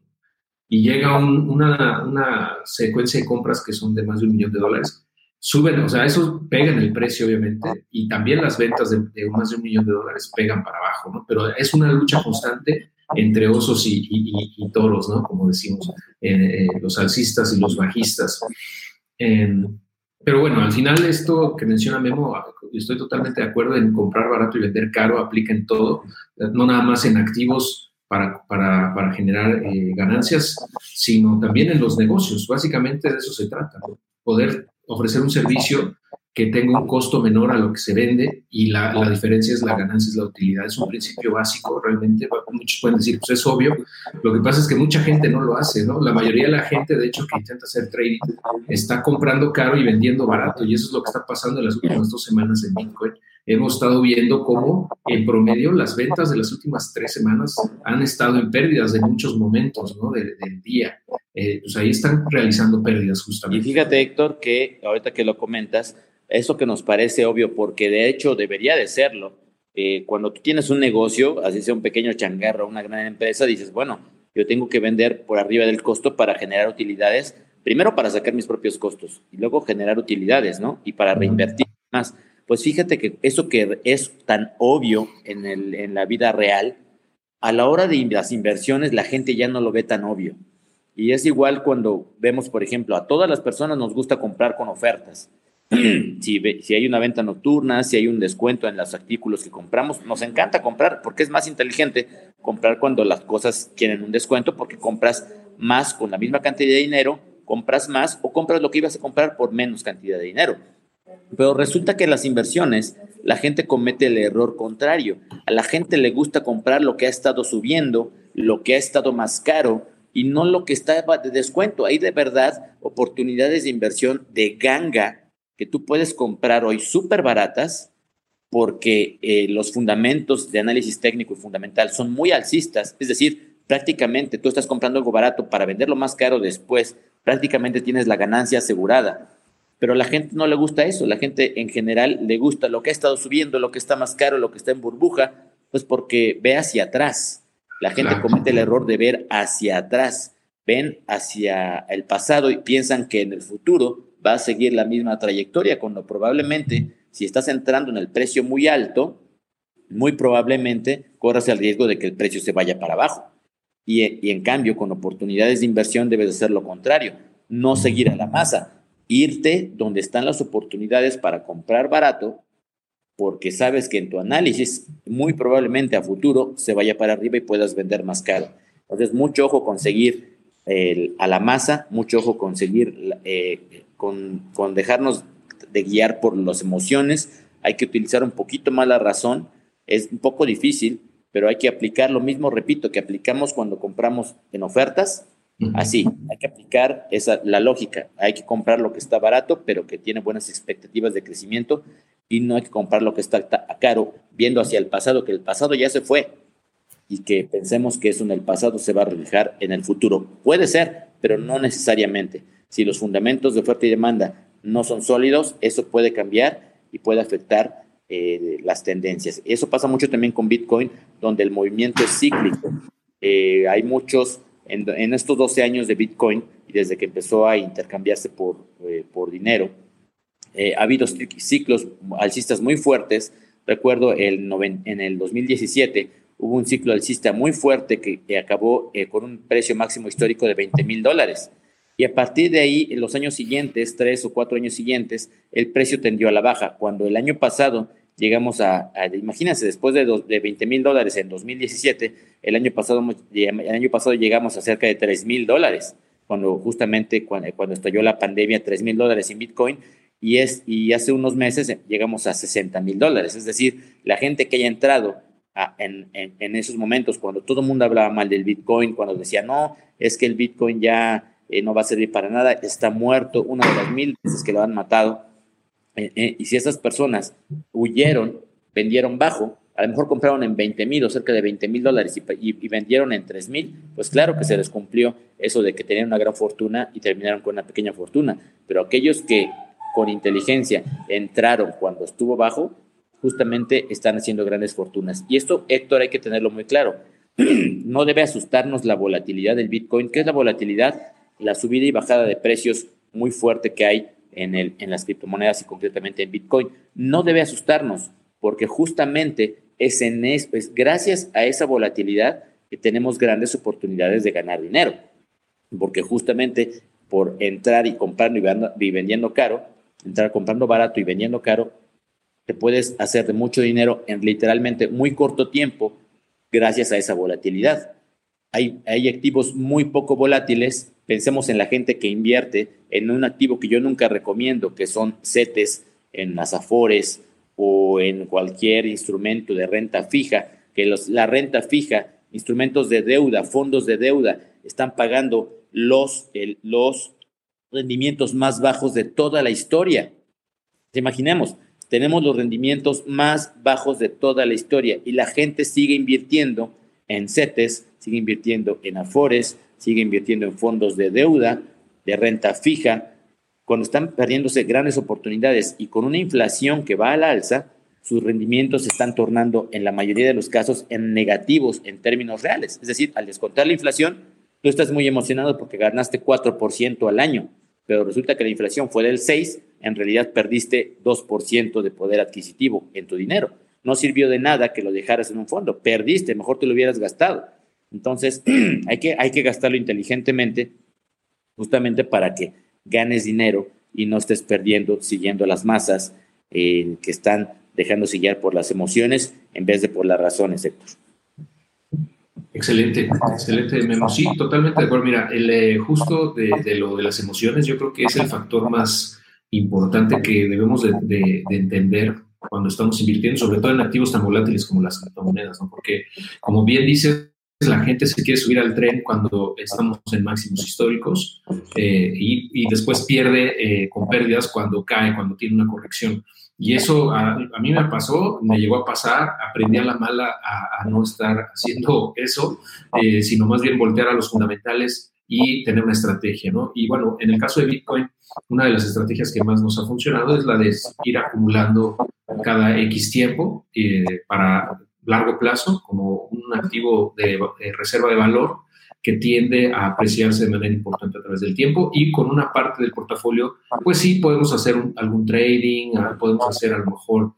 Y llega una, una, secuencia de compras que son de más de un millón de dólares. Suben, o sea, eso pega en el precio, obviamente, y también las ventas de, de más de un millón de dólares pegan para abajo, ¿no? Pero es una lucha constante entre osos y, toros, ¿no? Como decimos, eh, los alcistas y los bajistas. pero bueno, al final esto que menciona Memo, estoy totalmente de acuerdo en comprar barato y vender caro, aplica en todo, no nada más en activos para, para, generar eh, ganancias, sino también en los negocios. Básicamente de eso se trata, poder ofrecer un servicio que tenga un costo menor a lo que se vende y la, la, diferencia es la ganancia, es la utilidad. Es un principio básico, realmente. Muchos pueden decir, pues es obvio. Lo que pasa es que mucha gente no lo hace, ¿no? La mayoría de la gente, de hecho, que intenta hacer trading, está comprando caro y vendiendo barato. Y eso es lo que está pasando en las últimas dos semanas en Bitcoin. Hemos estado viendo cómo, en promedio, las ventas de las últimas tres semanas han estado en pérdidas de muchos momentos, ¿no? del día. Eh, pues ahí están realizando pérdidas justamente. Y fíjate, Héctor, que ahorita que lo comentas, eso que nos parece obvio, porque de hecho debería de serlo. Eh, cuando tú tienes un negocio, así sea un pequeño changarro, una gran empresa, dices, bueno, yo tengo que vender por arriba del costo para generar utilidades, primero para sacar mis propios costos y luego generar utilidades, ¿no? Y para reinvertir más. Pues fíjate que eso que es tan obvio en, el, en la vida real, a la hora de las inversiones la gente ya no lo ve tan obvio. Y es igual cuando vemos, por ejemplo, a todas las personas nos gusta comprar con ofertas. [clears throat] si, si hay una venta nocturna, si hay un descuento en los artículos que compramos, nos encanta comprar porque es más inteligente comprar cuando las cosas quieren un descuento porque compras más con la misma cantidad de dinero, compras más o compras lo que ibas a comprar por menos cantidad de dinero. Pero resulta que las inversiones la gente comete el error contrario. A la gente le gusta comprar lo que ha estado subiendo, lo que ha estado más caro y no lo que estaba de descuento. Hay de verdad oportunidades de inversión de ganga que tú puedes comprar hoy súper baratas porque eh, los fundamentos de análisis técnico y fundamental son muy alcistas, es decir, prácticamente tú estás comprando algo barato para venderlo más caro después, prácticamente tienes la ganancia asegurada. Pero a la gente no le gusta eso, la gente en general le gusta lo que ha estado subiendo, lo que está más caro, lo que está en burbuja, pues porque ve hacia atrás. La gente comete el error de ver hacia atrás, ven hacia el pasado y piensan que en el futuro va a seguir la misma trayectoria, cuando probablemente si estás entrando en el precio muy alto, muy probablemente corras el riesgo de que el precio se vaya para abajo. Y, en cambio, con oportunidades de inversión debes hacer lo contrario, no seguir a la masa, irte donde están las oportunidades para comprar barato, porque sabes que en tu análisis muy probablemente a futuro se vaya para arriba y puedas vender más caro. Entonces, mucho ojo con seguir a la masa, mucho ojo con seguir eh, con, dejarnos de guiar por las emociones, hay que utilizar un poquito más la razón, es un poco difícil, pero hay que aplicar lo mismo, repito, que aplicamos cuando compramos en ofertas, Así, hay que aplicar esa, la lógica. Hay que comprar lo que está barato, pero que tiene buenas expectativas de crecimiento, y no hay que comprar lo que está caro, viendo hacia el pasado, que el pasado ya se fue, y que pensemos que eso en el pasado se va a reflejar en el futuro. Puede ser, pero no necesariamente. Si los fundamentos de oferta y demanda no son sólidos, eso puede cambiar y puede afectar eh, las tendencias. Eso pasa mucho también con Bitcoin, donde el movimiento es cíclico. Eh, hay muchos, en, estos 12 años de Bitcoin, y desde que empezó a intercambiarse por, eh, por dinero, ha habido ciclos alcistas muy fuertes. Recuerdo el en el 2017 hubo un ciclo alcista muy fuerte que, acabó con un precio máximo histórico de 20 mil dólares. Y a partir de ahí, en los años siguientes, tres o cuatro años siguientes, el precio tendió a la baja. Cuando el año pasado llegamos a, imagínense, después de, de 20 mil dólares en 2017, el año, pasado, el año pasado llegamos a cerca de 3 mil dólares, cuando justamente cuando, cuando, estalló la pandemia, 3 mil dólares en Bitcoin, y, es, y hace unos meses llegamos a 60 mil dólares. Es decir, la gente que haya entrado en, en, en, esos momentos, cuando todo el mundo hablaba mal del Bitcoin, cuando decía, no, es que el Bitcoin ya eh, no va a servir para nada, está muerto, una de las mil veces que lo han matado, eh, eh, y si esas personas huyeron, vendieron bajo, a lo mejor compraron en 20 mil o cerca de 20 mil dólares y, vendieron en 3 mil, pues claro que se les cumplió eso de que tenían una gran fortuna y terminaron con una pequeña fortuna. Pero aquellos que con inteligencia entraron cuando estuvo bajo, justamente están haciendo grandes fortunas. Y esto, Héctor, hay que tenerlo muy claro. [clears throat] No debe asustarnos la volatilidad del Bitcoin. ¿Qué es la volatilidad? La subida y bajada de precios muy fuerte que hay en, el, en las criptomonedas y concretamente en Bitcoin. No debe asustarnos, porque justamente es, en es, gracias a esa volatilidad que tenemos grandes oportunidades de ganar dinero, porque justamente por entrar y comprando y vendiendo caro, entrar comprando barato y vendiendo caro, te puedes hacer de mucho dinero en literalmente muy corto tiempo gracias a esa volatilidad. Hay, hay activos muy poco volátiles Pensemos en la gente que invierte en un activo que yo nunca recomiendo, que son CETES en las Afores o en cualquier instrumento de renta fija, que los, la renta fija, instrumentos de deuda, fondos de deuda, están pagando los, los rendimientos más bajos de toda la historia. Imaginemos, tenemos los rendimientos más bajos de toda la historia y la gente sigue invirtiendo en CETES, sigue invirtiendo en Afores, sigue invirtiendo en fondos de deuda, de renta fija, cuando están perdiéndose grandes oportunidades y con una inflación que va al alza, sus rendimientos se están tornando en la mayoría de los casos en negativos en términos reales. Es decir, al descontar la inflación, tú estás muy emocionado porque ganaste 4% al año, pero resulta que la inflación fue del 6, en realidad perdiste 2% de poder adquisitivo en tu dinero. No sirvió de nada que lo dejaras en un fondo, perdiste, mejor te lo hubieras gastado. Entonces, [clears throat] hay que, hay que gastarlo inteligentemente, justamente para que ganes dinero y no estés perdiendo siguiendo las masas eh, que están dejando guiar por las emociones en vez de por las razones, Héctor. Excelente, excelente, Memo. Sí, totalmente de acuerdo. Mira, el, eh, justo de, lo de las emociones, yo creo que es el factor más importante que debemos de, de, entender cuando estamos invirtiendo, sobre todo en activos tan volátiles como las criptomonedas, ¿no? Porque, como bien dices, la gente se quiere subir al tren cuando estamos en máximos históricos eh, y, después pierde eh, con pérdidas cuando cae, cuando tiene una corrección. Y eso a, mí me pasó, me llegó a pasar, aprendí a la mala a, no estar haciendo eso, eh, sino más bien voltear a los fundamentales y tener una estrategia, ¿no? Y bueno, en el caso de Bitcoin, una de las estrategias que más nos ha funcionado es la de ir acumulando cada X tiempo para largo plazo como un activo de, reserva de valor que tiende a apreciarse de manera importante a través del tiempo y con una parte del portafolio, pues sí, podemos hacer algún trading, ah, podemos hacer a lo mejor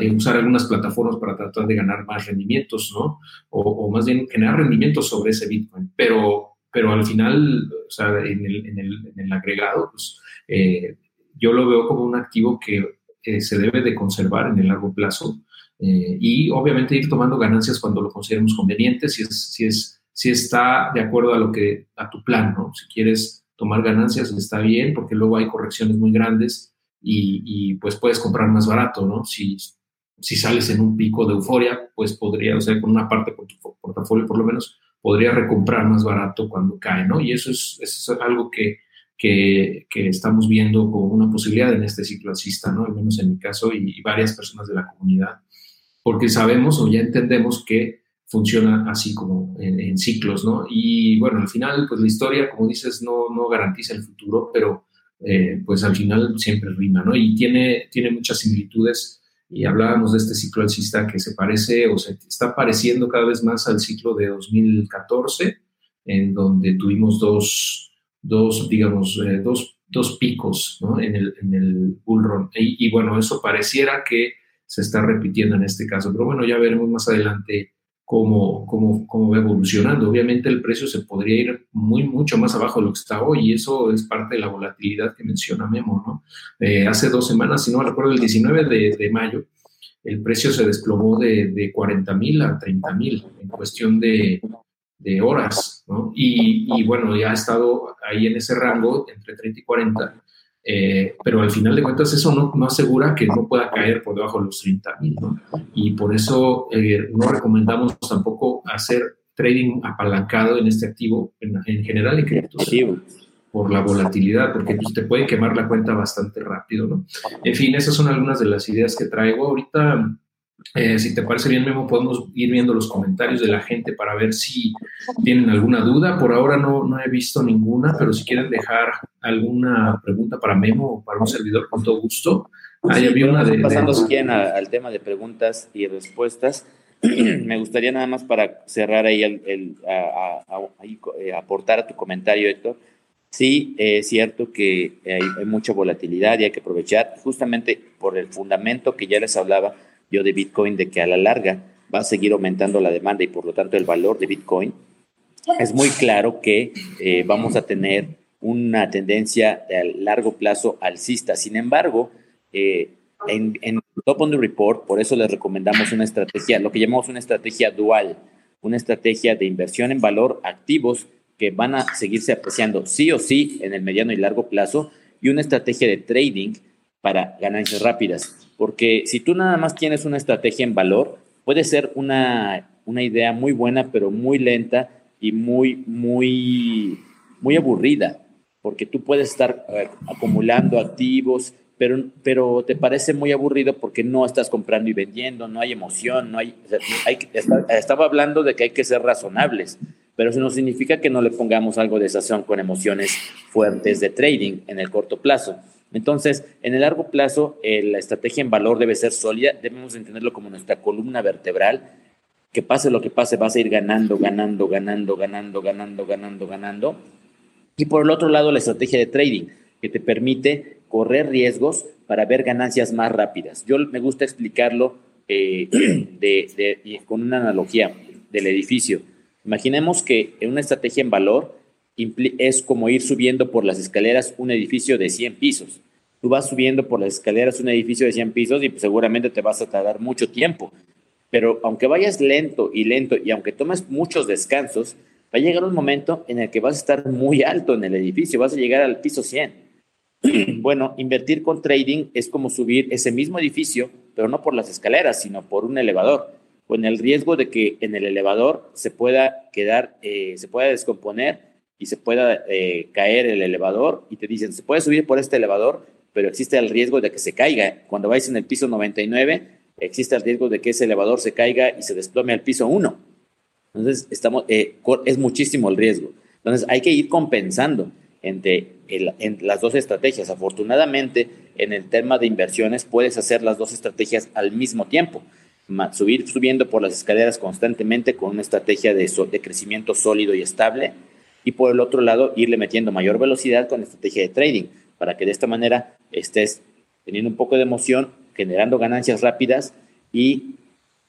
eh, usar algunas plataformas para tratar de ganar más rendimientos, ¿no? O, más bien generar rendimientos sobre ese Bitcoin. Pero, pero al final, o sea, en el, en el, en el agregado, pues eh, yo lo veo como un activo que eh, se debe de conservar en el largo plazo eh, y obviamente ir tomando ganancias cuando lo consideremos conveniente, si, es, si, es, si está de acuerdo a, lo que, a tu plan, ¿no? Si quieres tomar ganancias está bien, porque luego hay correcciones muy grandes y, y pues puedes comprar más barato, ¿no? Si, si sales en un pico de euforia, pues podría, o sea, con una parte por tu portafolio por lo menos, podría recomprar más barato cuando cae, ¿no? Y eso es, es algo que, que, que, estamos viendo como una posibilidad en este ciclo alcista, ¿no? Al menos en mi caso y, varias personas de la comunidad, porque sabemos o ya entendemos que funciona así como en, ciclos, ¿no? Y bueno, al final, pues la historia, como dices, no, no garantiza el futuro, pero eh, pues al final siempre rima, ¿no? Y tiene, tiene muchas similitudes y hablábamos de este ciclo alcista que se parece o se está pareciendo cada vez más al ciclo de 2014, en donde tuvimos dos, dos digamos, eh, dos, dos, picos ¿no? en, el, en el bull run. Y, y, bueno, eso pareciera que se está repitiendo en este caso, pero bueno, ya veremos más adelante cómo, cómo, cómo va evolucionando. Obviamente el precio se podría ir muy, mucho más abajo de lo que está hoy y eso es parte de la volatilidad que menciona Memo, ¿no? Eh, hace dos semanas, si no me recuerdo, el 19 de, de mayo, el precio se desplomó de, de 40 mil a 30 mil en cuestión de, de horas, ¿no? Y, y, bueno, ya ha estado ahí en ese rango entre 30 y 40 eh, pero al final de cuentas eso no, no, asegura que no pueda caer por debajo de los 30 mil, ¿no? Y por eso eh, no recomendamos tampoco hacer trading apalancado en este activo, en, en general en criptos, por la volatilidad, porque pues, te puede quemar la cuenta bastante rápido, ¿no? En fin, esas son algunas de las ideas que traigo. Ahorita eh, si te parece bien, Memo, podemos ir viendo los comentarios de la gente para ver si tienen alguna duda. Por ahora no, no he visto ninguna, pero si quieren dejar alguna pregunta para Memo o para un servidor, con todo gusto. Ahí había una de. Pasando de... al tema de preguntas y respuestas, [clears throat] me gustaría nada más para cerrar ahí, el, a, eh, aportar a tu comentario, Héctor. Sí, es cierto que hay, hay mucha volatilidad y hay que aprovechar justamente por el fundamento que ya les hablaba yo de Bitcoin de que a la larga va a seguir aumentando la demanda y por lo tanto el valor de Bitcoin, es muy claro que eh, vamos a tener una tendencia a largo plazo alcista. Sin embargo, eh, en, en, Top on the Report, por eso les recomendamos una estrategia, lo que llamamos una estrategia dual, una estrategia de inversión en valor activos que van a seguirse apreciando sí o sí en el mediano y largo plazo y una estrategia de trading para ganancias rápidas. Porque si tú nada más tienes una estrategia en valor, puede ser una, una idea muy buena, pero muy lenta y muy, muy, muy aburrida. Porque tú puedes estar acumulando activos, pero, pero te parece muy aburrido porque no estás comprando y vendiendo, no hay emoción, no hay, hay estaba hablando de que hay que ser razonables, pero eso no significa que no le pongamos algo de sazón con emociones fuertes de trading en el corto plazo. Entonces, en el largo plazo, eh, la estrategia en valor debe ser sólida, debemos entenderlo como nuestra columna vertebral, que pase lo que pase, vas a ir ganando, ganando, ganando, ganando, ganando, ganando, ganando. Y por el otro lado, la estrategia de trading, que te permite correr riesgos para ver ganancias más rápidas. Yo me gusta explicarlo eh, [clears throat] con una analogía del edificio. Imaginemos que en una estrategia en valor, es como ir subiendo por las escaleras un edificio de 100 pisos. Tú vas subiendo por las escaleras un edificio de 100 pisos y pues, seguramente te vas a tardar mucho tiempo. Pero aunque vayas lento y lento y aunque tomes muchos descansos, va a llegar un momento en el que vas a estar muy alto en el edificio, vas a llegar al piso 100. [clears throat] bueno, invertir con trading es como subir ese mismo edificio, pero no por las escaleras, sino por un elevador, con el riesgo de que en el elevador se pueda quedar, eh, se pueda descomponer y se pueda eh, caer el elevador y te dicen, se puede subir por este elevador, pero existe el riesgo de que se caiga. Cuando vais en el piso 99, existe el riesgo de que ese elevador se caiga y se desplome al piso 1. Entonces, estamos, eh, es muchísimo el riesgo. Entonces, hay que ir compensando entre en las dos estrategias. Afortunadamente, en el tema de inversiones, puedes hacer las dos estrategias al mismo tiempo. Subir subiendo por las escaleras constantemente con una estrategia de, de crecimiento sólido y estable y por el otro lado irle metiendo mayor velocidad con estrategia de trading para que de esta manera estés teniendo un poco de emoción, generando ganancias rápidas y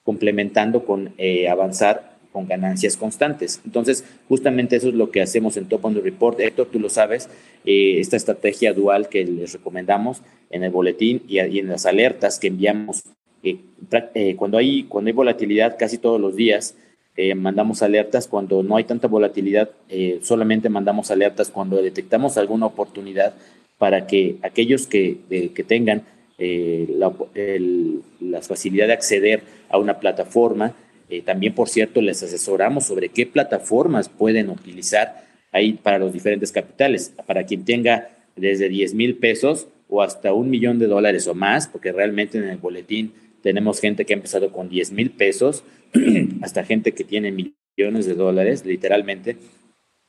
complementando con eh, avanzar con ganancias constantes. Entonces, justamente eso es lo que hacemos en Top on the Report. Héctor, tú lo sabes, eh, esta estrategia dual que les recomendamos en el boletín y, en las alertas que enviamos. Eh, cuando, hay, cuando hay volatilidad casi todos los días, eh, mandamos alertas cuando no hay tanta volatilidad, eh, solamente mandamos alertas cuando detectamos alguna oportunidad para que aquellos que, eh, que tengan la, facilidad de acceder a una plataforma también, por cierto, les asesoramos sobre qué plataformas pueden utilizar ahí para los diferentes capitales. Para quien tenga desde 10 mil pesos o hasta un millón de dólares o más, porque realmente en el boletín tenemos gente que ha empezado con 10 mil pesos, [clears throat] hasta gente que tiene millones de dólares, literalmente.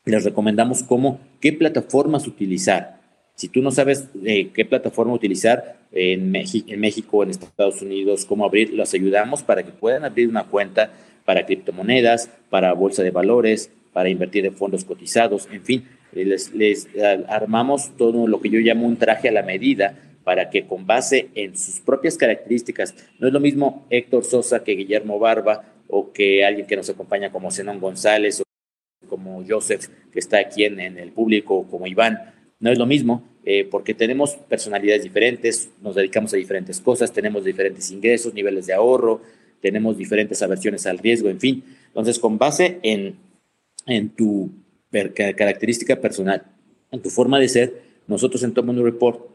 Les recomendamos cómo, qué plataformas utilizar. Si tú no sabes eh, qué plataforma utilizar en, en México, en Estados Unidos, cómo abrir, los ayudamos para que puedan abrir una cuenta para criptomonedas, para bolsa de valores, para invertir en fondos cotizados, en fin, les, les armamos todo lo que yo llamo un traje a la medida para que con base en sus propias características, no es lo mismo Héctor Sosa que Guillermo Barba o que alguien que nos acompaña como Zenón González o como Joseph que está aquí en, el público, como Iván, no es lo mismo eh, porque tenemos personalidades diferentes, nos dedicamos a diferentes cosas, tenemos diferentes ingresos, niveles de ahorro, tenemos diferentes aversiones al riesgo, en fin. Entonces, con base en, en tu característica personal, en tu forma de ser, nosotros en Top Money Report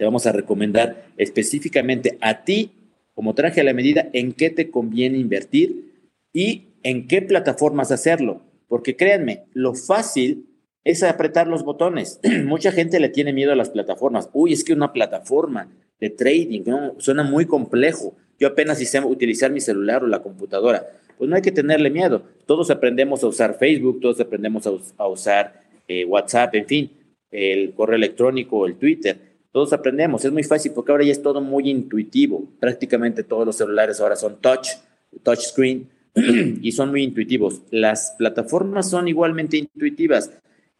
te vamos a recomendar específicamente a ti, como traje a la medida, en qué te conviene invertir y en qué plataformas hacerlo. Porque créanme, lo fácil es apretar los botones. [clears throat] Mucha gente le tiene miedo a las plataformas. Uy, es que una plataforma de trading suena muy complejo. Yo apenas hice utilizar mi celular o la computadora. Pues no hay que tenerle miedo. Todos aprendemos a usar Facebook, todos aprendemos a, usar eh, WhatsApp, en fin, el correo electrónico, el Twitter todos aprendemos, es muy fácil porque ahora ya es todo muy intuitivo. Prácticamente todos los celulares ahora son touch, touch screen [clears throat] y son muy intuitivos. Las plataformas son igualmente intuitivas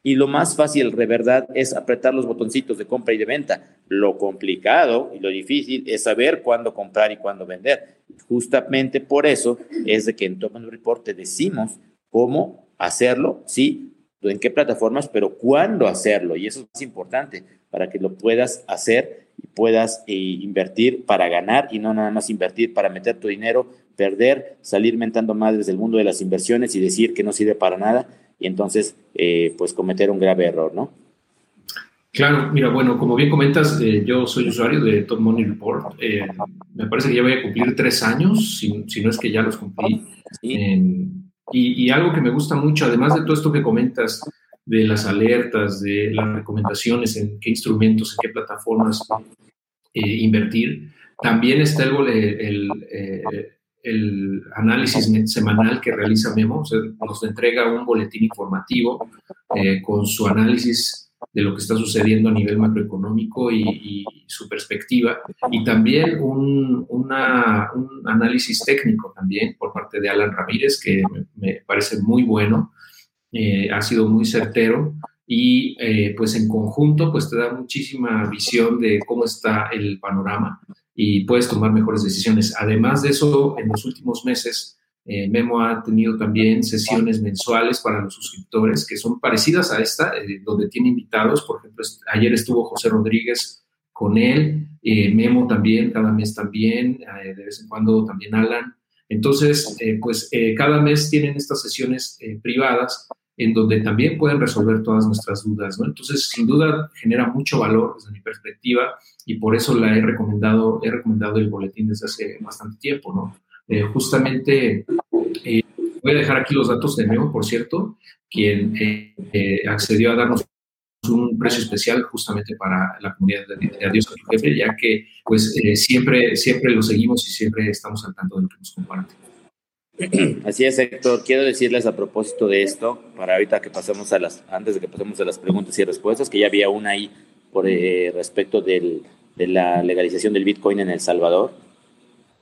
y lo más fácil de verdad es apretar los botoncitos de compra y de venta. Lo complicado y lo difícil es saber cuándo comprar y cuándo vender. Justamente por eso es de que en Top Report te decimos cómo hacerlo, sí, en qué plataformas, pero cuándo hacerlo. Y eso es más importante para que lo puedas hacer y puedas eh, invertir para ganar y no nada más invertir para meter tu dinero, perder, salir mentando madres del mundo de las inversiones y decir que no sirve para nada y entonces eh, pues cometer un grave error, ¿no? Claro, mira, bueno, como bien comentas, eh, yo soy usuario de Top Money Report. me parece que ya voy a cumplir tres años, si, si no es que ya los cumplí. Y, algo que me gusta mucho, además de todo esto que comentas, de las alertas, de las recomendaciones, en qué instrumentos, en qué plataformas eh, invertir. También está el, eh, el, análisis semanal que realiza Memo, nos entrega un boletín informativo eh, con su análisis de lo que está sucediendo a nivel macroeconómico y, su perspectiva, y también un, un, análisis técnico también por parte de Alan Ramírez, que me parece muy bueno, eh, ha sido muy certero y eh, pues en conjunto pues te da muchísima visión de cómo está el panorama y puedes tomar mejores decisiones. Además de eso, en los últimos meses, eh, Memo ha tenido también sesiones mensuales para los suscriptores que son parecidas a esta, donde tiene invitados. Por ejemplo, ayer estuvo José Rodríguez con él, Memo también, cada mes también, de vez en cuando también Alan. Entonces, pues cada mes tienen estas sesiones privadas en donde también pueden resolver todas nuestras dudas, ¿no? Entonces, sin duda, genera mucho valor desde mi perspectiva y por eso la he recomendado, he recomendado el boletín desde hace bastante tiempo, ¿no? Eh, justamente, eh, voy a dejar aquí los datos de Meo, por cierto, quien eh, accedió a darnos un precio especial justamente para la comunidad de, Adiós a tu jefe, ya que pues siempre, siempre lo seguimos y siempre estamos al tanto de lo que nos comparte. [clears throat] Así es, Héctor. Quiero decirles a propósito de esto, para ahorita que pasemos a las, antes de que pasemos a las preguntas y respuestas, que ya había una ahí por respecto del, de la legalización del Bitcoin en El Salvador.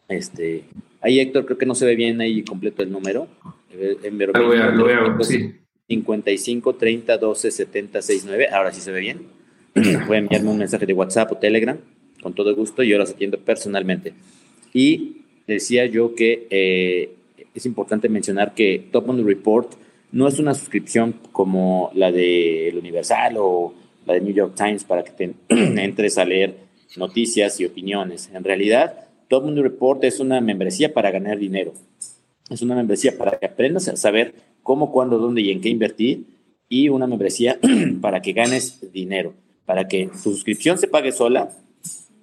Este, ahí, Héctor, creo que no se ve bien ahí completo el número. En lo voy a, sí. 55 30 12 70 69. Ahora sí se ve bien. [clears throat] Pueden enviarme un mensaje de WhatsApp o Telegram con todo gusto. Yo los atiendo personalmente. Y decía yo que eh, es importante mencionar que Top Money Report no es una suscripción como la de El Universal o la de New York Times para que te [clears throat] entres a leer noticias y opiniones. En realidad, Top Money Report es una membresía para ganar dinero. Es una membresía para que aprendas a saber cómo, cuándo, dónde y en qué invertir y una membresía [clears throat] para que ganes dinero, para que tu suscripción se pague sola,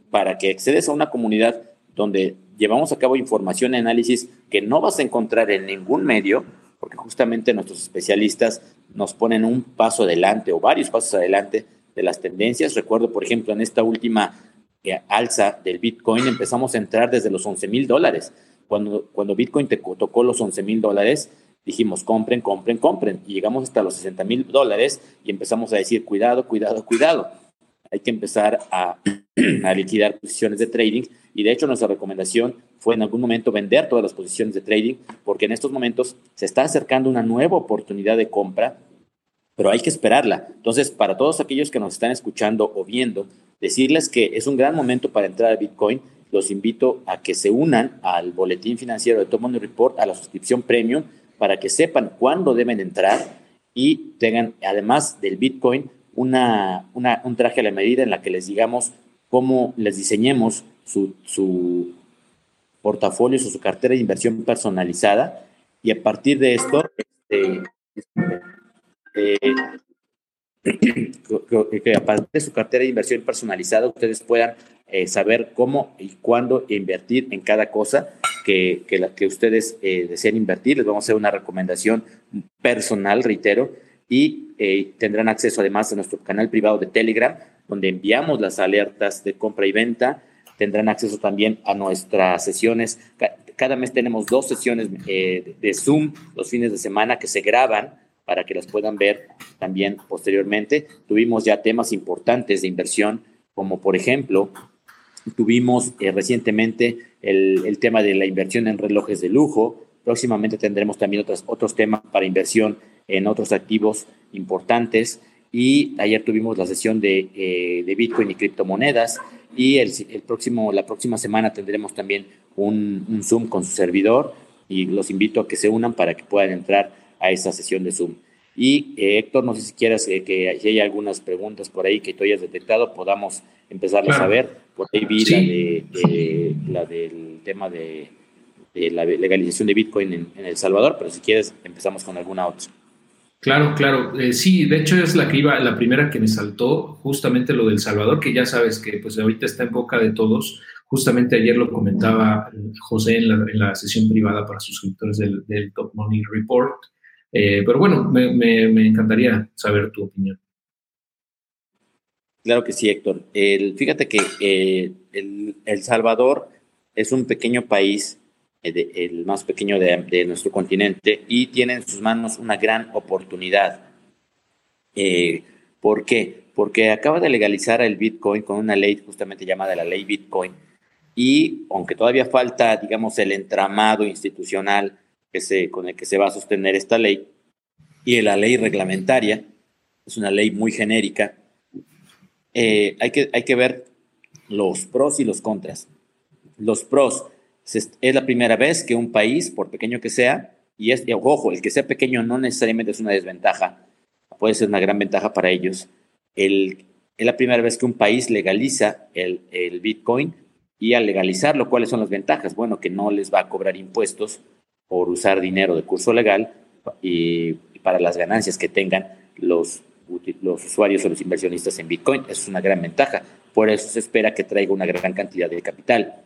para que accedes a una comunidad donde llevamos a cabo información y análisis que no vas a encontrar en ningún medio, porque justamente nuestros especialistas nos ponen un paso adelante o varios pasos adelante de las tendencias. Recuerdo, por ejemplo, en esta última alza del Bitcoin empezamos a entrar desde los 11 mil dólares. Cuando, cuando Bitcoin tocó los 11 mil dólares, dijimos compren, compren, compren. Y llegamos hasta los 60 mil dólares y empezamos a decir cuidado, cuidado, cuidado. Hay que empezar a, [clears throat] a liquidar posiciones de trading. Y de hecho nuestra recomendación fue en algún momento vender todas las posiciones de trading porque en estos momentos se está acercando una nueva oportunidad de compra, pero hay que esperarla. Entonces, para todos aquellos que nos están escuchando o viendo, decirles que es un gran momento para entrar a Bitcoin los invito a que se unan al boletín financiero de Top Money Report, a la suscripción premium, para que sepan cuándo deben entrar y tengan, además del Bitcoin, una, un traje a la medida en la que les digamos cómo les diseñemos su, su portafolio o su cartera de inversión personalizada. Y a partir de esto, este, [clears throat] eh, que aparte de su cartera de inversión personalizada, ustedes puedan eh, saber cómo y cuándo invertir en cada cosa que, que, ustedes eh, desean invertir. Les vamos a hacer una recomendación personal, reitero, y eh, tendrán acceso además a nuestro canal privado de Telegram, donde enviamos las alertas de compra y venta. Tendrán acceso también a nuestras sesiones. Cada mes tenemos dos sesiones de Zoom los fines de semana que se graban para que las puedan ver también posteriormente. Tuvimos ya temas importantes de inversión, como por ejemplo, tuvimos eh, recientemente el, tema de la inversión en relojes de lujo. Próximamente tendremos también otros, otros temas para inversión en otros activos importantes. Y ayer tuvimos la sesión de, eh, de Bitcoin y criptomonedas. Y el, el, próximo, la próxima semana tendremos también un, un Zoom con su servidor. Y los invito a que se unan para que puedan entrar a esa sesión de Zoom. Y eh, Héctor, no sé si quieras eh, que si hay algunas preguntas por ahí que tú hayas detectado, podamos empezarlas a ver. Por ahí vi la, de, la del tema de, la legalización de Bitcoin en, El Salvador, pero si quieres empezamos con alguna otra. Claro, claro. Eh, sí, de hecho es la que iba, la primera que me saltó, justamente lo del Salvador, que ya sabes que pues ahorita está en boca de todos. Justamente ayer lo comentaba José en la, en la sesión privada para suscriptores del, del Top Money Report eh, pero bueno, me, encantaría saber tu opinión. Claro que sí, Héctor. fíjate que eh, el, Salvador es un pequeño país, eh, el más pequeño de, nuestro continente, y tiene en sus manos una gran oportunidad. ¿Por qué? Porque acaba de legalizar el Bitcoin con una ley justamente llamada la ley Bitcoin, y aunque todavía falta, digamos, el entramado institucional con el que se va a sostener esta ley y la ley reglamentaria, es una ley muy genérica, eh, hay, que, hay que ver los pros y los contras. Los pros, es la primera vez que un país, por pequeño que sea, y es, ojo, el que sea pequeño no necesariamente es una desventaja, puede ser una gran ventaja para ellos. El, es la primera vez que un país legaliza el, el Bitcoin y al legalizarlo, ¿cuáles son las ventajas? Bueno, que no les va a cobrar impuestos por usar dinero de curso legal y, para las ganancias que tengan los, los usuarios o los inversionistas en Bitcoin. Eso es una gran ventaja. Por eso se espera que traiga una gran cantidad de capital.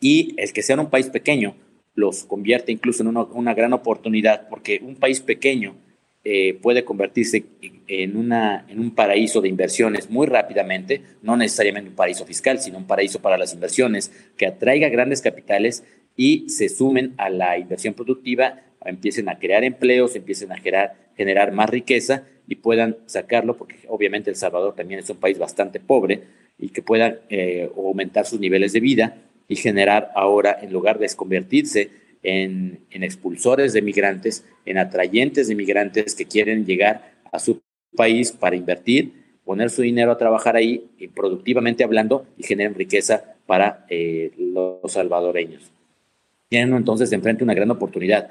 Y el que sea un país pequeño los convierte incluso en una, gran oportunidad porque un país pequeño eh, puede convertirse en, una, en un paraíso de inversiones muy rápidamente, no necesariamente un paraíso fiscal, sino un paraíso para las inversiones que atraiga grandes capitales y se sumen a la inversión productiva, empiecen a crear empleos, empiecen a generar, generar más riqueza y puedan sacarlo, porque obviamente El Salvador también es un país bastante pobre y que puedan eh, aumentar sus niveles de vida y generar ahora, en lugar de convertirse en, en, expulsores de migrantes, en atrayentes de migrantes que quieren llegar a su país para invertir, poner su dinero a trabajar ahí, y productivamente hablando, y generen riqueza para eh, los salvadoreños tienen entonces enfrente una gran oportunidad.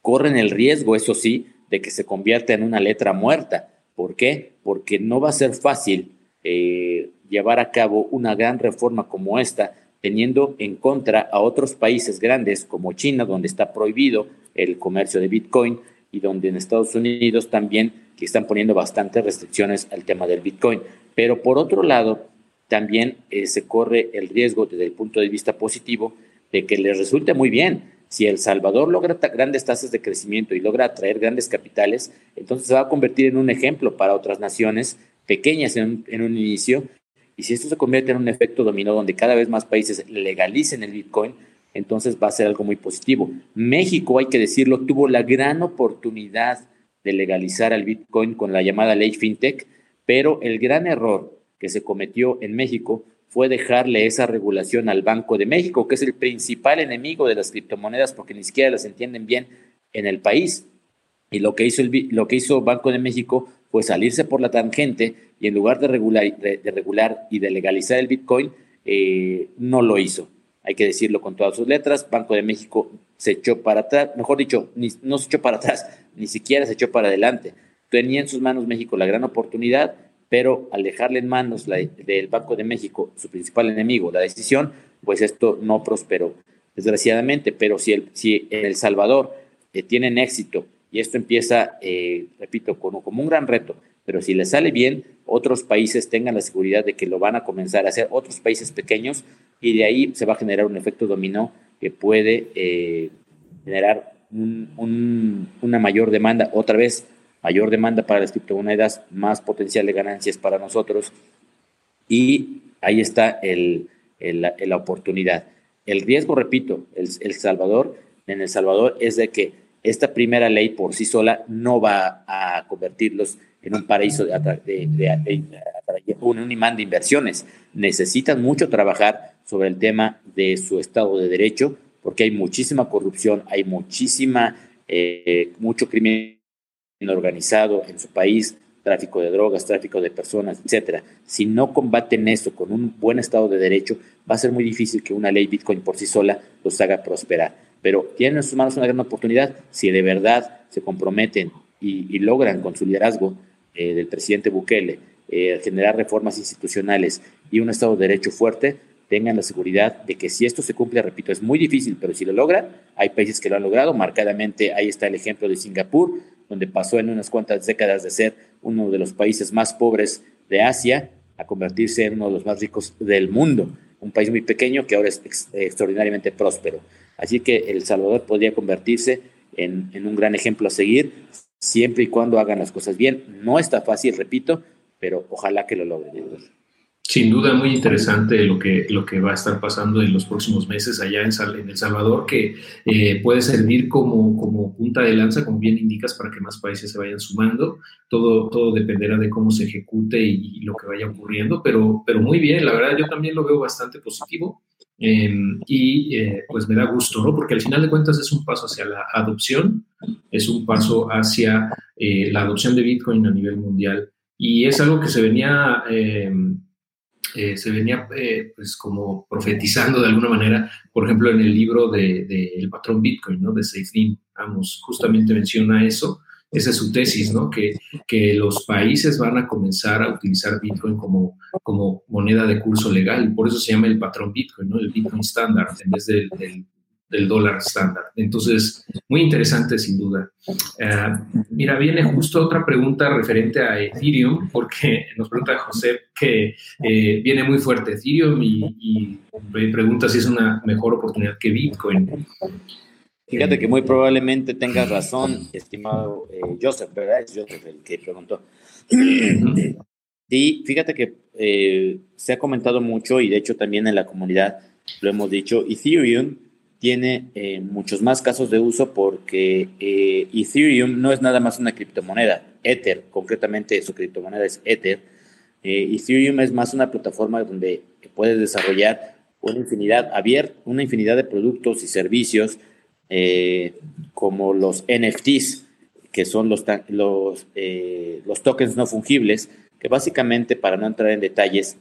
Corren el riesgo, eso sí, de que se convierta en una letra muerta. ¿Por qué? Porque no va a ser fácil eh, llevar a cabo una gran reforma como esta, teniendo en contra a otros países grandes como China, donde está prohibido el comercio de Bitcoin, y donde en Estados Unidos también que están poniendo bastantes restricciones al tema del Bitcoin. Pero por otro lado, también eh, se corre el riesgo desde el punto de vista positivo de que les resulte muy bien. Si El Salvador logra grandes tasas de crecimiento y logra atraer grandes capitales, entonces se va a convertir en un ejemplo para otras naciones pequeñas en un, inicio. Y si esto se convierte en un efecto dominó donde cada vez más países legalicen el Bitcoin, entonces va a ser algo muy positivo. México, hay que decirlo, tuvo la gran oportunidad de legalizar el Bitcoin con la llamada ley FinTech, pero el gran error que se cometió en México fue dejarle esa regulación al Banco de México, que es el principal enemigo de las criptomonedas porque ni siquiera las entienden bien en el país. Y lo que hizo el lo que hizo Banco de México fue salirse por la tangente y en lugar de regular, de, regular y de legalizar el Bitcoin, eh, no lo hizo. Hay que decirlo con todas sus letras. Banco de México se echó para atrás, mejor dicho, no se echó para atrás, ni siquiera se echó para adelante. Tenía en sus manos México la gran oportunidad pero al dejarle en manos del Banco de México, su principal enemigo, la decisión, pues esto no prosperó, desgraciadamente. Pero si, el, si en El Salvador eh, tienen éxito y esto empieza, eh, repito, como, como un gran reto, pero si le sale bien, otros países tengan la seguridad de que lo van a comenzar a hacer, otros países pequeños, y de ahí se va a generar un efecto dominó que puede eh, generar una mayor demanda otra vez mayor demanda para las criptomonedas, más potencial de ganancias para nosotros y ahí está el, la oportunidad. El riesgo, repito, el, Salvador, en El Salvador es de que esta primera ley por sí sola no va a convertirlos en un paraíso de, de, un imán de inversiones. Necesitan mucho trabajar sobre el tema de su Estado de Derecho, porque hay muchísima corrupción, hay muchísima, eh, mucho crimen organizado en su país, tráfico de drogas, tráfico de personas, etcétera. Si no combaten eso con un buen Estado de Derecho, va a ser muy difícil que una ley Bitcoin por sí sola los haga prosperar. Pero tienen en sus manos una gran oportunidad si de verdad se comprometen y, logran con su liderazgo eh, del presidente Bukele eh, generar reformas institucionales y un Estado de Derecho fuerte, tengan la seguridad de que si esto se cumple, repito, es muy difícil, pero si lo logran, hay países que lo han logrado, marcadamente ahí está el ejemplo de Singapur, donde pasó en unas cuantas décadas de ser uno de los países más pobres de Asia a convertirse en uno de los más ricos del mundo, un país muy pequeño que ahora es extraordinariamente próspero. Así que El Salvador podría convertirse en, en un gran ejemplo a seguir siempre y cuando hagan las cosas bien. No está fácil, repito, pero ojalá que lo logren. Sin duda muy interesante lo que, lo que va a estar pasando en los próximos meses allá en, en El Salvador, que eh, puede servir como, como punta de lanza, como bien indicas, para que más países se vayan sumando. Todo, todo dependerá de cómo se ejecute y, lo que vaya ocurriendo, pero, pero muy bien, la verdad yo también lo veo bastante positivo. Em, y eh, pues me da gusto, ¿no? Porque al final de cuentas es un paso hacia la adopción, es un paso hacia eh, la adopción de Bitcoin a nivel mundial y es algo que se venía em, eh, se venía eh, pues como profetizando de alguna manera, por ejemplo, en el libro de, El patrón Bitcoin, ¿no? De Seifrin, vamos, justamente menciona eso, esa es su tesis, ¿no? Que, que los países van a comenzar a utilizar Bitcoin como, como moneda de curso legal, por eso se llama el patrón Bitcoin, ¿no? El Bitcoin Standard, en vez del, del del dólar estándar. Entonces, muy interesante sin duda. Eh, mira, viene justo otra pregunta referente a Ethereum, porque nos pregunta José que eh, viene muy fuerte Ethereum y, pregunta si es una mejor oportunidad que Bitcoin. Fíjate que muy probablemente tengas razón, estimado eh, Joseph, ¿verdad? Es Joseph el que preguntó. Y fíjate que se ha comentado mucho y de hecho también en la comunidad lo hemos dicho, Ethereum tiene eh, muchos más casos de uso porque eh, Ethereum no es nada más una criptomoneda. Ether, concretamente su criptomoneda es Ether. Eh, Ethereum es más una plataforma donde puedes desarrollar una infinidad abierta, una infinidad de productos y servicios como los NFTs, que son los, los, los tokens no fungibles, que básicamente, para no entrar en detalles,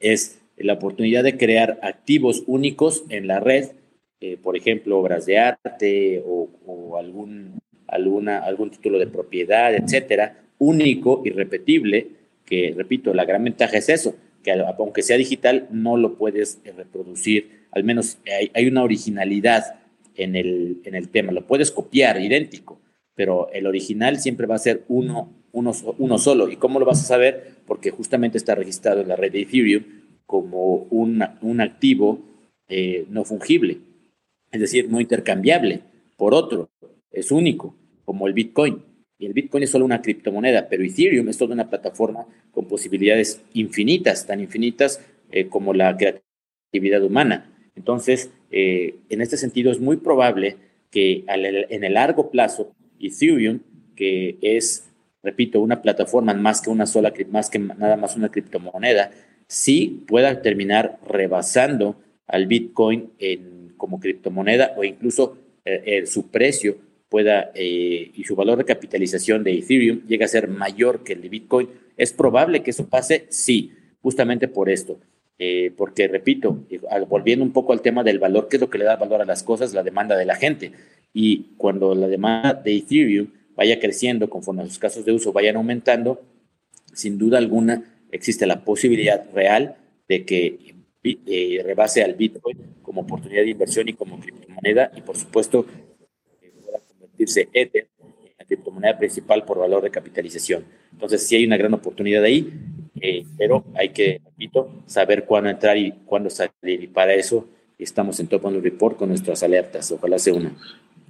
es la oportunidad de crear activos únicos en la red eh, por ejemplo, obras de arte o, algún, alguna, algún título de propiedad, etcétera, único, irrepetible, que, repito, la gran ventaja es eso, que aunque sea digital, no lo puedes eh, reproducir, al menos hay, una originalidad en el, en el tema, lo puedes copiar idéntico, pero el original siempre va a ser uno, uno, uno solo. ¿Y cómo lo vas a saber? Porque justamente está registrado en la red de Ethereum como un, un activo eh, no fungible, es decir, no intercambiable por otro, es único, como el Bitcoin. Y el Bitcoin es solo una criptomoneda, pero Ethereum es toda una plataforma con posibilidades infinitas, tan infinitas eh, como la creatividad humana. Entonces, eh, en este sentido, es muy probable que en el largo plazo, Ethereum, que es, repito, una plataforma más que una sola, más que nada más una criptomoneda, sí pueda terminar rebasando al Bitcoin en, como criptomoneda o incluso eh, su precio pueda eh, y su valor de capitalización de Ethereum llegue a ser mayor que el de Bitcoin. ¿Es probable que eso pase? Sí, justamente por esto. Eh, porque, repito, volviendo un poco al tema del valor, ¿qué es lo que le da valor a las cosas? La demanda de la gente. Y cuando la demanda de Ethereum vaya creciendo conforme sus casos de uso vayan aumentando, sin duda alguna existe la posibilidad real de que rebase al Bitcoin como oportunidad de inversión y como criptomoneda y por supuesto convertirse Ether en la criptomoneda principal por valor de capitalización. Entonces sí hay una gran oportunidad ahí, eh, pero hay que, repito, saber cuándo entrar y cuándo salir y para eso estamos en Top Report con nuestras alertas. Ojalá sea una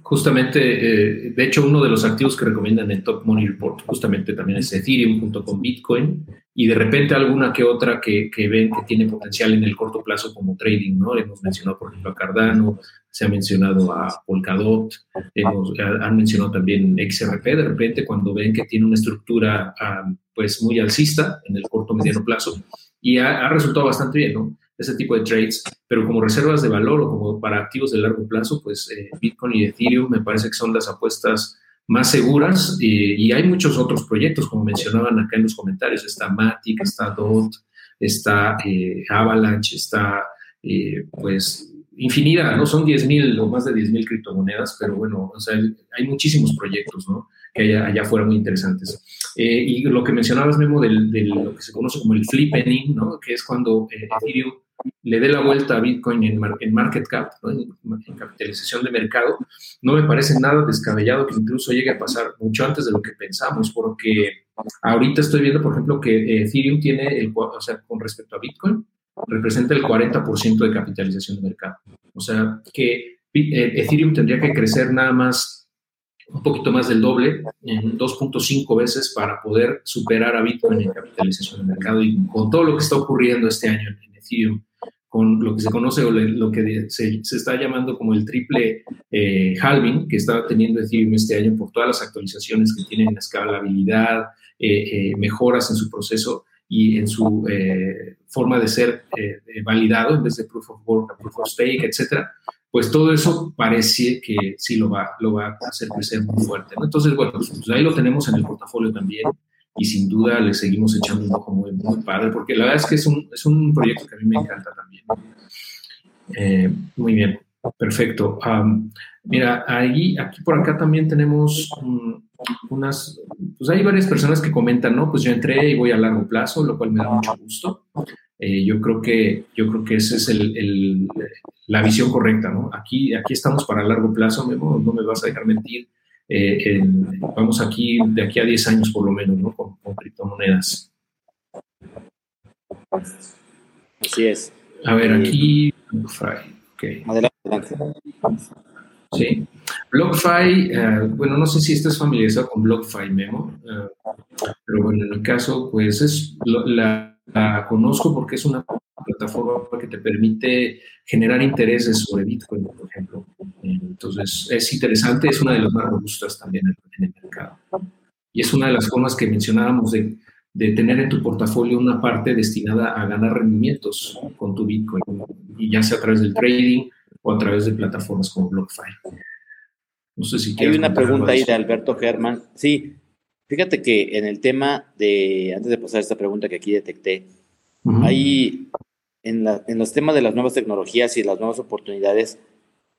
justamente, eh, de hecho, uno de los activos que recomiendan en Top Money Report justamente también es Ethereum junto con Bitcoin y de repente alguna que otra que, que, ven que tiene potencial en el corto plazo como trading, ¿no? Hemos mencionado, por ejemplo, a Cardano, se ha mencionado a Polkadot, hemos, han mencionado también XRP, de repente cuando ven que tiene una estructura ah, pues muy alcista en el corto mediano plazo y ha, ha resultado bastante bien, ¿no? Ese tipo de trades, pero como reservas de valor o como para activos de largo plazo, pues eh, Bitcoin y Ethereum me parece que son las apuestas más seguras y hay muchos otros proyectos, como mencionaban acá en los comentarios, está Matic, está DOT, está eh, Avalanche, está eh, pues infinidad, ¿no? Son 10.000 o más de 10.000 criptomonedas, pero bueno, o sea, hay muchísimos proyectos, ¿no? Que allá, allá fuera muy interesantes. y lo que mencionabas, Memo, de lo que se conoce como el flipping, ¿no? Que es cuando Ethereum le dé la vuelta a Bitcoin en, en market cap, en, capitalización de mercado, no me parece nada descabellado que incluso llegue a pasar mucho antes de lo que pensamos, porque ahorita estoy viendo, por ejemplo, que Ethereum tiene, el, o sea, con respecto a Bitcoin, representa el 40% de capitalización de mercado. O sea, que eh, Ethereum tendría que crecer nada más un poquito más del doble, en 2.5 veces para poder superar a Bitcoin en capitalización de mercado y con todo lo que está ocurriendo este año en Ethereum con lo que se conoce o lo que se, está llamando como el triple eh, halving que está teniendo Ethereum este año por todas las actualizaciones que tienen escalabilidad, eh, eh, mejoras en su proceso y en su forma de ser validado en vez de proof of work, proof of stake, etcétera, pues todo eso parece que sí lo va, lo va a hacer crecer muy fuerte. Entonces, bueno, pues ahí lo tenemos en el portafolio también y sin duda le seguimos echando un ojo muy, muy padre, porque la verdad es que es un, es un proyecto que a mí me encanta también. Eh, muy bien, perfecto. mira, ahí, aquí por acá también tenemos unas, pues hay varias personas que comentan, ¿no? Pues yo entré y voy a largo plazo, lo cual me da mucho gusto. Eh, yo creo que yo creo que esa es el, el, la visión correcta, ¿no? Aquí, aquí estamos para largo plazo, no me vas a dejar mentir eh, vamos aquí de aquí a 10 años por lo menos, ¿no? Con, criptomonedas. Así es. A ver, aquí BlockFi. Adelante, Sí. BlockFi, eh, bueno, no sé si estás familiarizado con BlockFi Memo, eh, pero bueno, en mi caso, pues es la, la conozco porque es una plataforma que te permite generar intereses sobre Bitcoin, por ejemplo. Entonces, es interesante, es una de las más robustas también en el mercado. Y es una de las formas que mencionábamos de, de tener en tu portafolio una parte destinada a ganar rendimientos con tu Bitcoin, y ya sea a través del trading o a través de plataformas como BlockFi. No sé si Hay una pregunta ahí de Alberto Germán. Sí, fíjate que en el tema de, antes de pasar esta pregunta que aquí detecté, hay en, los temas de las nuevas tecnologías y las nuevas oportunidades,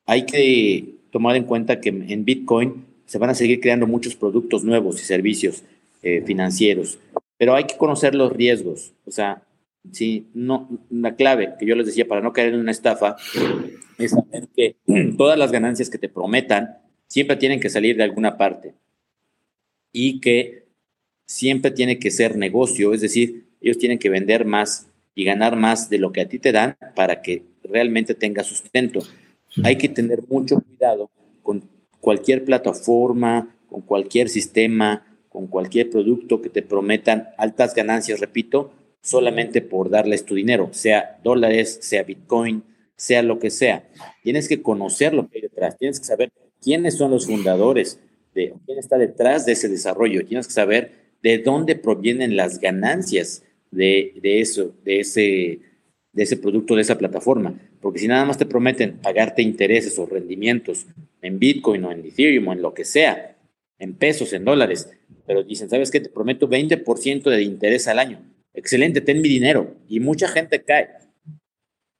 hay que tomar en cuenta que en Bitcoin se van a seguir creando muchos productos nuevos y servicios eh, financieros, pero hay que conocer los riesgos. O sea, si no, la clave que yo les decía para no caer en una estafa es saber que [clears throat] todas las ganancias que te prometan siempre tienen que salir de alguna parte y que siempre tiene que ser negocio, es decir, ellos tienen que vender más y ganar más de lo que a ti te dan para que realmente tenga sustento. Hay que tener mucho cuidado con cualquier plataforma, con cualquier sistema, con cualquier producto que te prometan altas ganancias, repito, solamente por darles tu dinero, sea dólares, sea Bitcoin, sea lo que sea. Tienes que conocer lo que hay detrás, tienes que saber quiénes son los fundadores, de quién está detrás de ese desarrollo, tienes que saber de dónde provienen las ganancias de, de eso, de ese, de ese producto, de esa plataforma. Porque si nada más te prometen pagarte intereses o rendimientos en Bitcoin o en Ethereum o en lo que sea, en pesos, en dólares, pero dicen, ¿sabes qué? Te prometo 20% de interés al año. Excelente, ten mi dinero. Y mucha gente cae.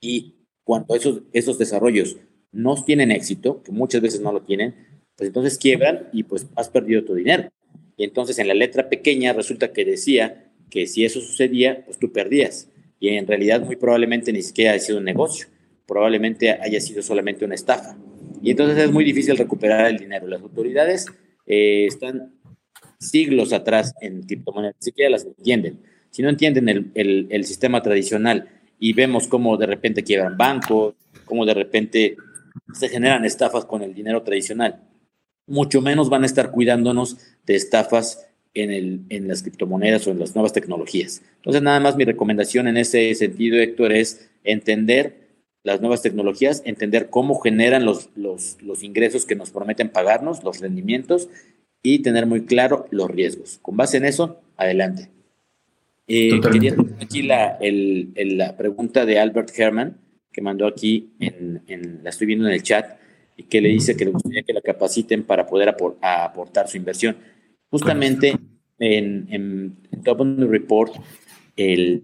Y cuando esos, esos desarrollos no tienen éxito, que muchas veces no lo tienen, pues entonces quiebran y pues has perdido tu dinero. Y entonces en la letra pequeña resulta que decía que si eso sucedía, pues tú perdías. Y en realidad muy probablemente ni siquiera haya sido un negocio, probablemente haya sido solamente una estafa. Y entonces es muy difícil recuperar el dinero. Las autoridades eh, están siglos atrás en criptomonedas, ni siquiera las entienden. Si no entienden el, el, sistema tradicional y vemos cómo de repente quiebran bancos, cómo de repente se generan estafas con el dinero tradicional, mucho menos van a estar cuidándonos de estafas en, el, en las criptomonedas o en las nuevas tecnologías. Entonces, nada más mi recomendación en ese sentido, Héctor, es entender las nuevas tecnologías, entender cómo generan los, los, los ingresos que nos prometen pagarnos, los rendimientos, y tener muy claro los riesgos. Con base en eso, adelante. Eh, quería aquí la, el, la, pregunta de Albert Herman, que mandó aquí, en, en, la estoy viendo en el chat, y que le dice que le gustaría que la capaciten para poder aportar su inversión. Justamente en, en, en Report, el,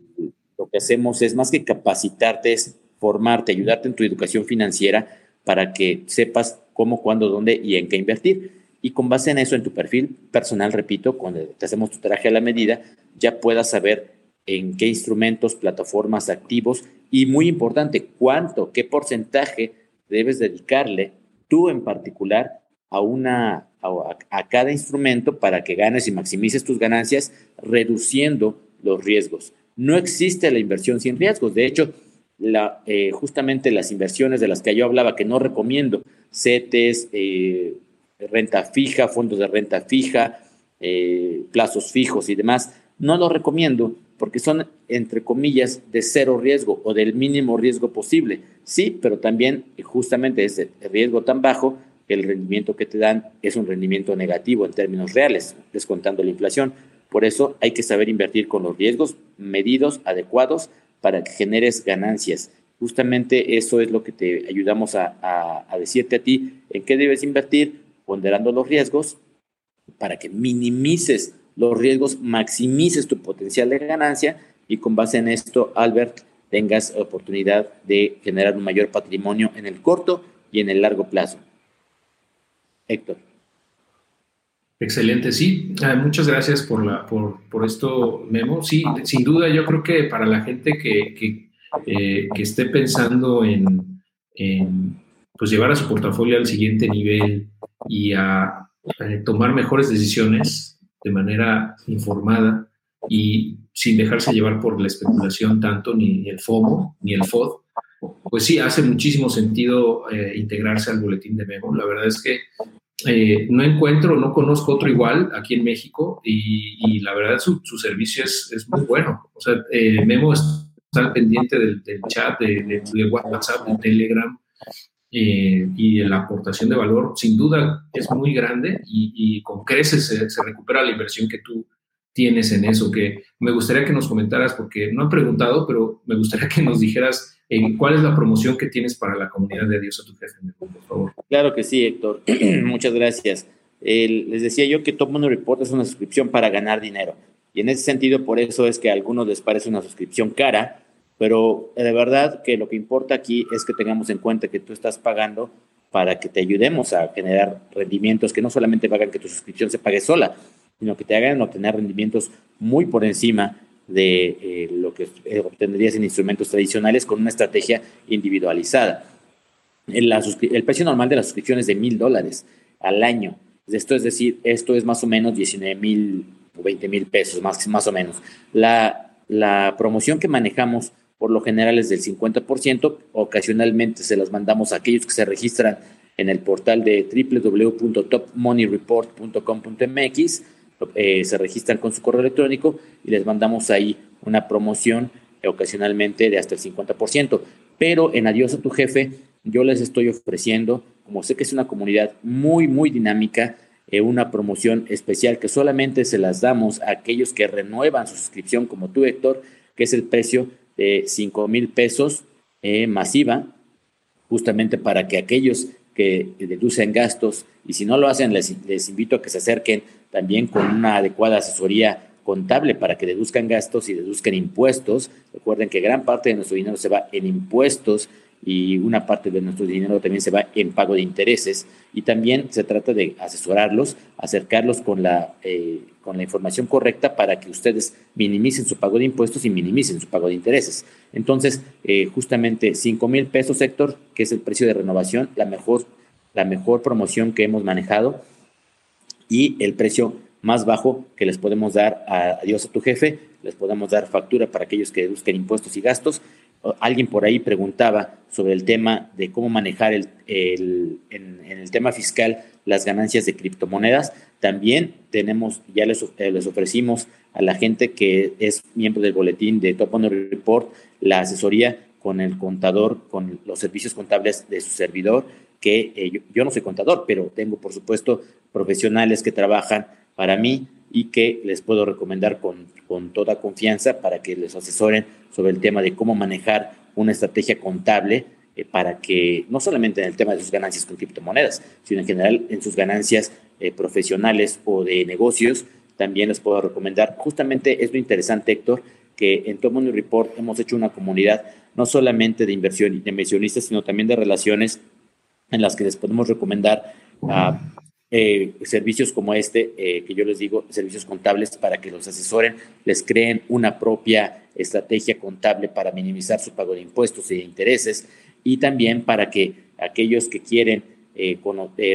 lo que hacemos es más que capacitarte, es formarte, ayudarte en tu educación financiera para que sepas cómo, cuándo, dónde y en qué invertir. Y con base en eso, en tu perfil personal, repito, cuando te hacemos tu traje a la medida, ya puedas saber en qué instrumentos, plataformas, activos y muy importante, cuánto, qué porcentaje debes dedicarle tú en particular a, una, a, cada instrumento para que ganes y maximices tus ganancias, reduciendo los riesgos. No existe la inversión sin riesgos. De hecho, la, eh, justamente las inversiones de las que yo hablaba, que no recomiendo, CETES, eh, renta fija, fondos de renta fija, eh, plazos fijos y demás, no lo recomiendo porque son, entre comillas, de cero riesgo o del mínimo riesgo posible. Sí, pero también justamente ese riesgo tan bajo, el rendimiento que te dan es un rendimiento negativo en términos reales, descontando la inflación. Por eso hay que saber invertir con los riesgos medidos, adecuados, para que generes ganancias. Justamente eso es lo que te ayudamos a, a decirte a ti en qué debes invertir, ponderando los riesgos para que minimices los riesgos, maximices tu potencial de ganancia y con base en esto, Albert, tengas oportunidad de generar un mayor patrimonio en el corto y en el largo plazo. Héctor. Excelente, sí. Ah, muchas gracias por, la, por, por, esto, Memo. Sí, sin duda yo creo que para la gente que, que, eh, esté pensando en, en pues llevar a su portafolio al siguiente nivel y a, tomar mejores decisiones de manera informada y sin dejarse llevar por la especulación tanto, ni el FOMO, ni el FOD, pues sí, hace muchísimo sentido eh, integrarse al boletín de Memo. La verdad es que eh, no encuentro, no conozco otro igual aquí en México y, la verdad su, su servicio es, es, muy bueno. O sea, eh, Memo está pendiente del, chat, de, de, WhatsApp, de Telegram, eh, y la aportación de valor sin duda es muy grande y, con creces se, recupera la inversión que tú tienes en eso, que me gustaría que nos comentaras, porque no he preguntado, pero me gustaría que nos dijeras eh, cuál es la promoción que tienes para la comunidad de Dios a tu jefe, por favor. Claro que sí, Héctor. [clears throat] Muchas gracias. les decía yo que Top Money Report es una suscripción para ganar dinero. Y en ese sentido, por eso es que a algunos les parece una suscripción cara, pero de verdad que lo que importa aquí es que tengamos en cuenta que tú estás pagando para que te ayudemos a generar rendimientos que no solamente hagan que tu suscripción se pague sola, sino que te hagan obtener rendimientos muy por encima de eh, lo que eh, obtendrías en instrumentos tradicionales con una estrategia individualizada. El, el precio normal de la suscripción es de mil dólares al año. Esto es decir, esto es más o menos 19 mil o 20 mil pesos, más, más o menos. La, la promoción que manejamos por lo general es del 50%, ocasionalmente se las mandamos a aquellos que se registran en el portal de www.topmoneyreport.com.mx, eh, se registran con su correo electrónico y les mandamos ahí una promoción ocasionalmente de hasta el 50%. Pero en Adiós a tu jefe, yo les estoy ofreciendo, como sé que es una comunidad muy, muy dinámica, eh, una promoción especial que solamente se las damos a aquellos que renuevan su suscripción, como tú, Héctor, que es el precio de 5 mil pesos eh, masiva, justamente para que aquellos que deducen gastos y si no lo hacen, les, invito a que se acerquen también con una adecuada asesoría contable para que deduzcan gastos y deduzcan impuestos. Recuerden que gran parte de nuestro dinero se va en impuestos y una parte de nuestro dinero también se va en pago de intereses y también se trata de asesorarlos, acercarlos con la, eh, con la información correcta para que ustedes minimicen su pago de impuestos y minimicen su pago de intereses. Entonces, eh, justamente 5 mil pesos, Héctor, que es el precio de renovación, la mejor, la mejor promoción que hemos manejado y el precio más bajo que les podemos dar a Dios a tu jefe, les podemos dar factura para aquellos que deduzcan impuestos y gastos. Alguien por ahí preguntaba sobre el tema de cómo manejar el, en, el tema fiscal las ganancias de criptomonedas. También tenemos, ya les, eh, les ofrecimos a la gente que es miembro del boletín de Top Report la asesoría con el contador, con los servicios contables de su servidor, que eh, yo no soy contador, pero tengo, por supuesto, profesionales que trabajan para mí y que les puedo recomendar con, con toda confianza para que les asesoren sobre el tema de cómo manejar una estrategia contable eh, para que no solamente en el tema de sus ganancias con criptomonedas, sino en general en sus ganancias eh, profesionales o de negocios, también les puedo recomendar. Justamente es lo interesante, Héctor, que en Top Money Report hemos hecho una comunidad no solamente de inversión de inversionistas, sino también de relaciones en las que les podemos recomendar a eh, servicios como este, eh, que yo les digo, servicios contables para que los asesoren, les creen una propia estrategia contable para minimizar su pago de impuestos y intereses y también para que aquellos que quieren, eh,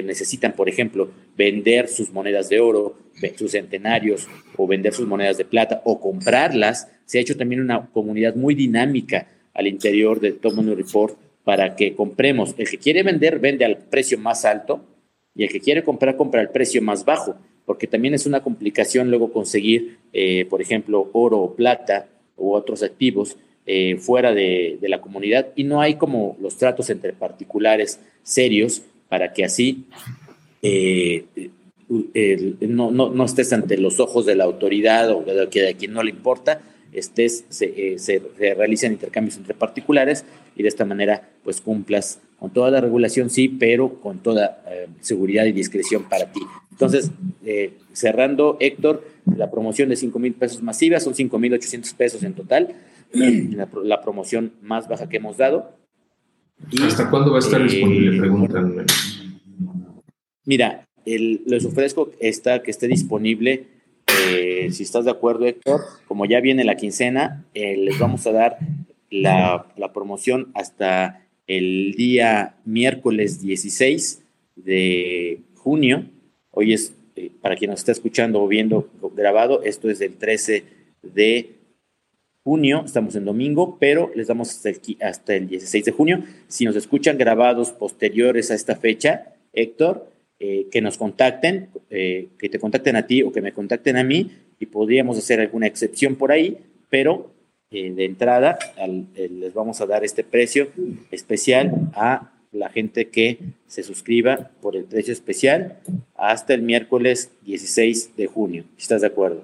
necesitan, por ejemplo, vender sus monedas de oro, sus centenarios o vender sus monedas de plata o comprarlas, se ha hecho también una comunidad muy dinámica al interior de Top Money Report para que compremos. El que quiere vender, vende al precio más alto y el que quiere comprar, compra al precio más bajo, porque también es una complicación luego conseguir, eh, por ejemplo, oro o plata u otros activos eh, fuera de, la comunidad y no hay como los tratos entre particulares serios para que así eh, no, no, estés ante los ojos de la autoridad o de, de quien no le importa, estés, se, se, realicen intercambios entre particulares y de esta manera pues cumplas con toda la regulación, sí, pero con toda eh, seguridad y discreción para ti. Entonces, eh, cerrando, Héctor, la promoción de 5 mil pesos masiva son 5 mil 800 pesos en total, [clears throat] la, promoción más baja que hemos dado. ¿Hasta cuándo va a estar disponible? Eh, Preguntan. Mira, les ofrezco esta, que esté disponible. Si estás de acuerdo, Héctor, como ya viene la quincena, les vamos a dar la, promoción hasta el día miércoles 16 de junio. Hoy es, eh, para quien nos está escuchando o viendo grabado, esto es del 13 de junio, estamos en domingo, pero les damos hasta el 16 de junio. Si nos escuchan grabados posteriores a esta fecha, Héctor, eh, que nos contacten, eh, que te contacten a ti o que me contacten a mí y podríamos hacer alguna excepción por ahí, pero eh, de entrada eh, les vamos a dar este precio especial a la gente que se suscriba por el precio especial hasta el miércoles 16 de junio. ¿Estás de acuerdo?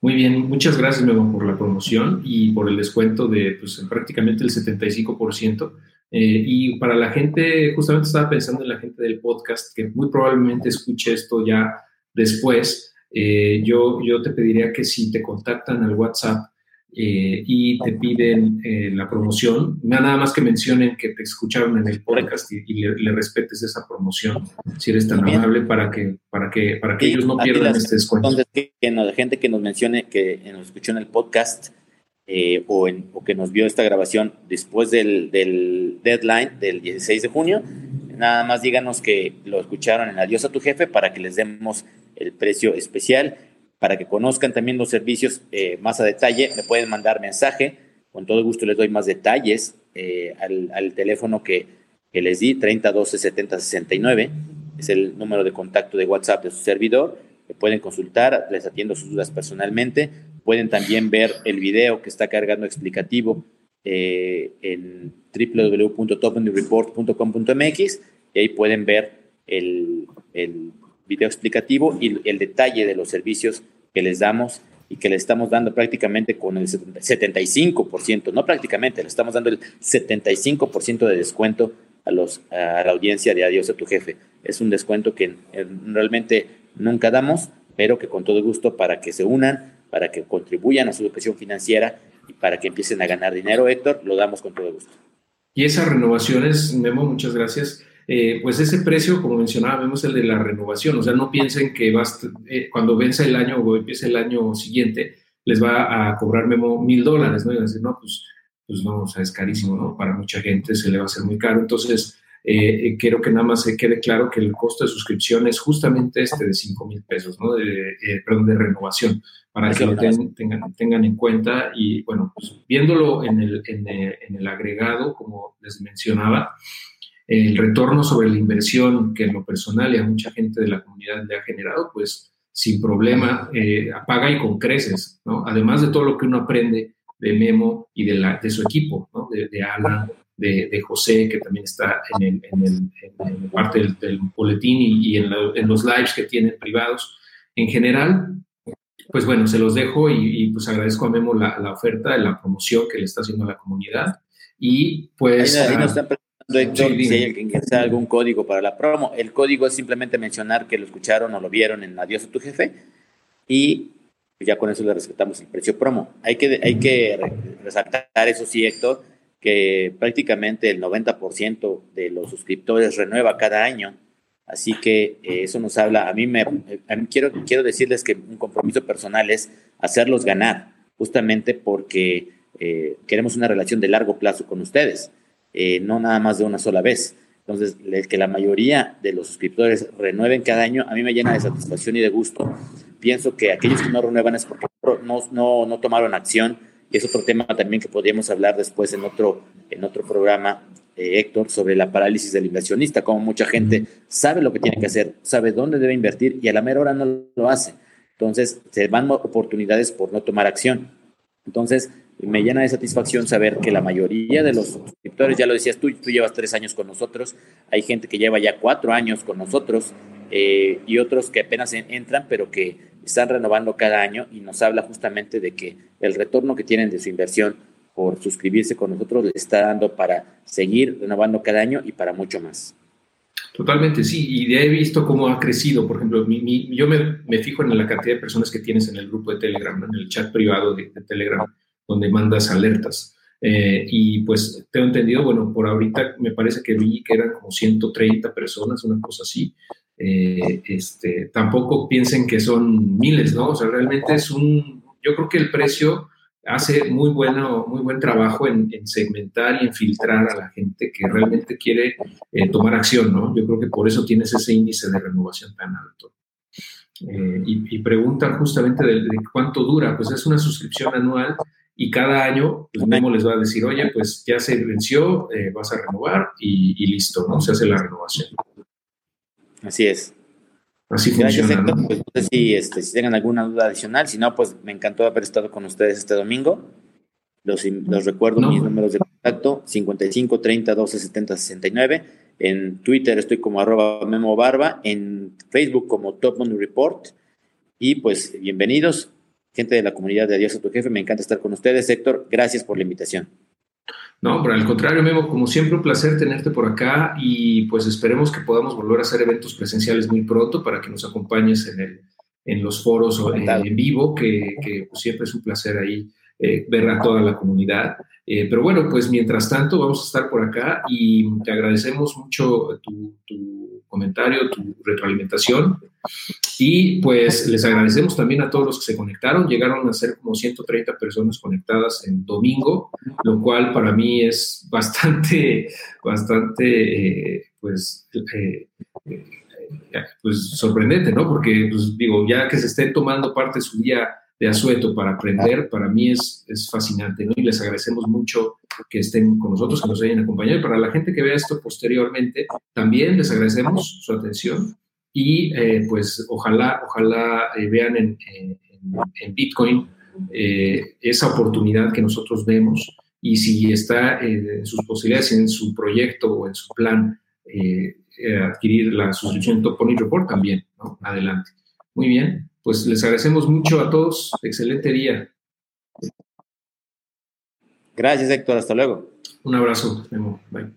Muy bien, muchas gracias Memo por la promoción y por el descuento de pues, prácticamente el 75%. Eh, y para la gente, justamente estaba pensando en la gente del podcast que muy probablemente escuche esto ya después, eh, yo, yo te pediría que si te contactan al WhatsApp eh, y te piden la promoción, nada más que mencionen que te escucharon en el podcast y, le, respetes esa promoción, si eres tan amable, para que, para que, para que ellos no pierdan este descuento. que, la gente que nos mencione que nos escuchó en el podcast o, en, o, que nos vio esta grabación después del, del deadline del 16 de junio, nada más díganos que lo escucharon en Adiós a tu jefe para que les demos el precio especial. para que conozcan también los servicios eh, más a detalle, me pueden mandar mensaje, con todo gusto les doy más detalles eh, al, teléfono que, que, les di, 30 12 70 69, es el número de contacto de WhatsApp de su servidor, me pueden consultar, les atiendo sus dudas personalmente, pueden también ver el video que está cargando explicativo eh, en www.topnewreport.com.mx y ahí pueden ver el, el video explicativo y el detalle de los servicios que les damos y que le estamos dando prácticamente con el 75%, no prácticamente, le estamos dando el 75% de descuento a, los, a la audiencia de Adiós a tu jefe. Es un descuento que realmente nunca damos, pero que con todo gusto para que se unan, para que contribuyan a su educación financiera y para que empiecen a ganar dinero, Héctor, lo damos con todo gusto. Y esas renovaciones, Memo, muchas gracias eh, pues ese precio, como mencionaba, vemos el de la renovación. O sea, no piensen que eh, cuando vence el año o empiece el año siguiente, les va a cobrar Memo mil dólares, ¿no? Y van a decir, no, pues, pues no, o sea, es carísimo, ¿no? Para mucha gente se le va a hacer muy caro. Entonces, eh, quiero que nada más se quede claro que el costo de suscripción es justamente este de 5 mil pesos, ¿no? De, perdón, de renovación, para que lo tengan, tengan en cuenta. Y bueno, pues viéndolo en el, en en el agregado, como les mencionaba, el retorno sobre la inversión que en lo personal y a mucha gente de la comunidad le ha generado, pues sin problema eh, apaga y con creces, ¿no? Además de todo lo que uno aprende de Memo y de, la, de su equipo, ¿no? De, de Alan, de, José, que también está en, el, parte del, boletín y, en, los lives que tienen privados. En general, pues bueno, se los dejo y, pues agradezco a Memo la, la, oferta, la promoción que le está haciendo a la comunidad. Y pues... Héctor, si hay alguien que sabe algún código para la promo. El código es simplemente mencionar que lo escucharon o lo vieron en Adiós a tu jefe y ya con eso le respetamos el precio promo. Hay que, hay que resaltar eso sí, Héctor, que prácticamente el 90% de los suscriptores renueva cada año. Así que eh, eso nos habla, a mí me, quiero, quiero decirles que un compromiso personal es hacerlos ganar, justamente porque eh, queremos una relación de largo plazo con ustedes. Eh, no nada más de una sola vez. Entonces, que la mayoría de los suscriptores renueven cada año, a mí me llena de satisfacción y de gusto. Pienso que aquellos que no renuevan es porque no, no, no tomaron acción. Y es otro tema también que podríamos hablar después en otro, en otro programa, eh, Héctor, sobre la parálisis del inversionista, como mucha gente sabe lo que tiene que hacer, sabe dónde debe invertir y a la mera hora no lo hace. Entonces, se van oportunidades por no tomar acción. Entonces, me llena de satisfacción saber que la mayoría de los suscriptores, ya lo decías tú, tú llevas tres años con nosotros, hay gente que lleva ya cuatro años con nosotros eh, y otros que apenas entran, pero que están renovando cada año y nos habla justamente de que el retorno que tienen de su inversión por suscribirse con nosotros les está dando para seguir renovando cada año y para mucho más. Totalmente, sí, y he visto cómo ha crecido, por ejemplo, yo me, fijo en la cantidad de personas que tienes en el grupo de Telegram, en el chat privado de Telegram donde mandas alertas. Eh, y pues tengo entendido, bueno, por ahorita me parece que vi que eran como 130 personas, una cosa así. Eh, este, tampoco piensen que son miles, ¿no? O sea, realmente es un, yo creo que el precio hace muy, bueno, muy buen trabajo en, segmentar y en filtrar a la gente que realmente quiere eh, tomar acción, ¿no? Yo creo que por eso tienes ese índice de renovación tan alto. y, preguntan justamente de, cuánto dura, pues es una suscripción anual y cada año, pues Memo les va a decir, oye, pues ya se venció, eh, vas a renovar y, listo, ¿no? Se hace la renovación. Así es. Así funciona. ¿no? Pues, no sé si, este, si tengan alguna duda adicional, si no, pues me encantó haber estado con ustedes este domingo. Los, los recuerdo mis números de contacto, 55 30 12 70 69. En Twitter estoy como arroba Memo Barba, en Facebook como Top Money Report. Y pues bienvenidos, gente de la comunidad de Adiós a tu jefe. Me encanta estar con ustedes. Héctor, gracias por la invitación. No, pero al contrario, Memo, como siempre, un placer tenerte por acá y pues esperemos que podamos volver a hacer eventos presenciales muy pronto para que nos acompañes en, el, en los foros o en, vivo, que, pues, siempre es un placer ahí eh, ver a toda la comunidad. Eh, pero bueno, pues mientras tanto vamos a estar por acá y te agradecemos mucho tu, tu comentario, tu retroalimentación. Y pues les agradecemos también a todos los que se conectaron. Llegaron a ser como 130 personas conectadas en domingo, lo cual para mí es bastante, bastante, eh, pues, eh, pues sorprendente, ¿no? Porque, pues digo, ya que se estén tomando parte de su día de asueto para aprender, para mí es, es fascinante, ¿no? Y les agradecemos mucho que estén con nosotros, que nos hayan acompañado. Y para la gente que vea esto posteriormente, también les agradecemos su atención y eh, pues ojalá, ojalá eh, vean en, en, Bitcoin eh, esa oportunidad que nosotros vemos y si está en sus posibilidades, en su proyecto o en su plan, adquirir la suscripción Toponic Report también, ¿no? Adelante. Muy bien, pues les agradecemos mucho a todos. Excelente día. Gracias, Héctor. Hasta luego. Un abrazo, Memo. Bye.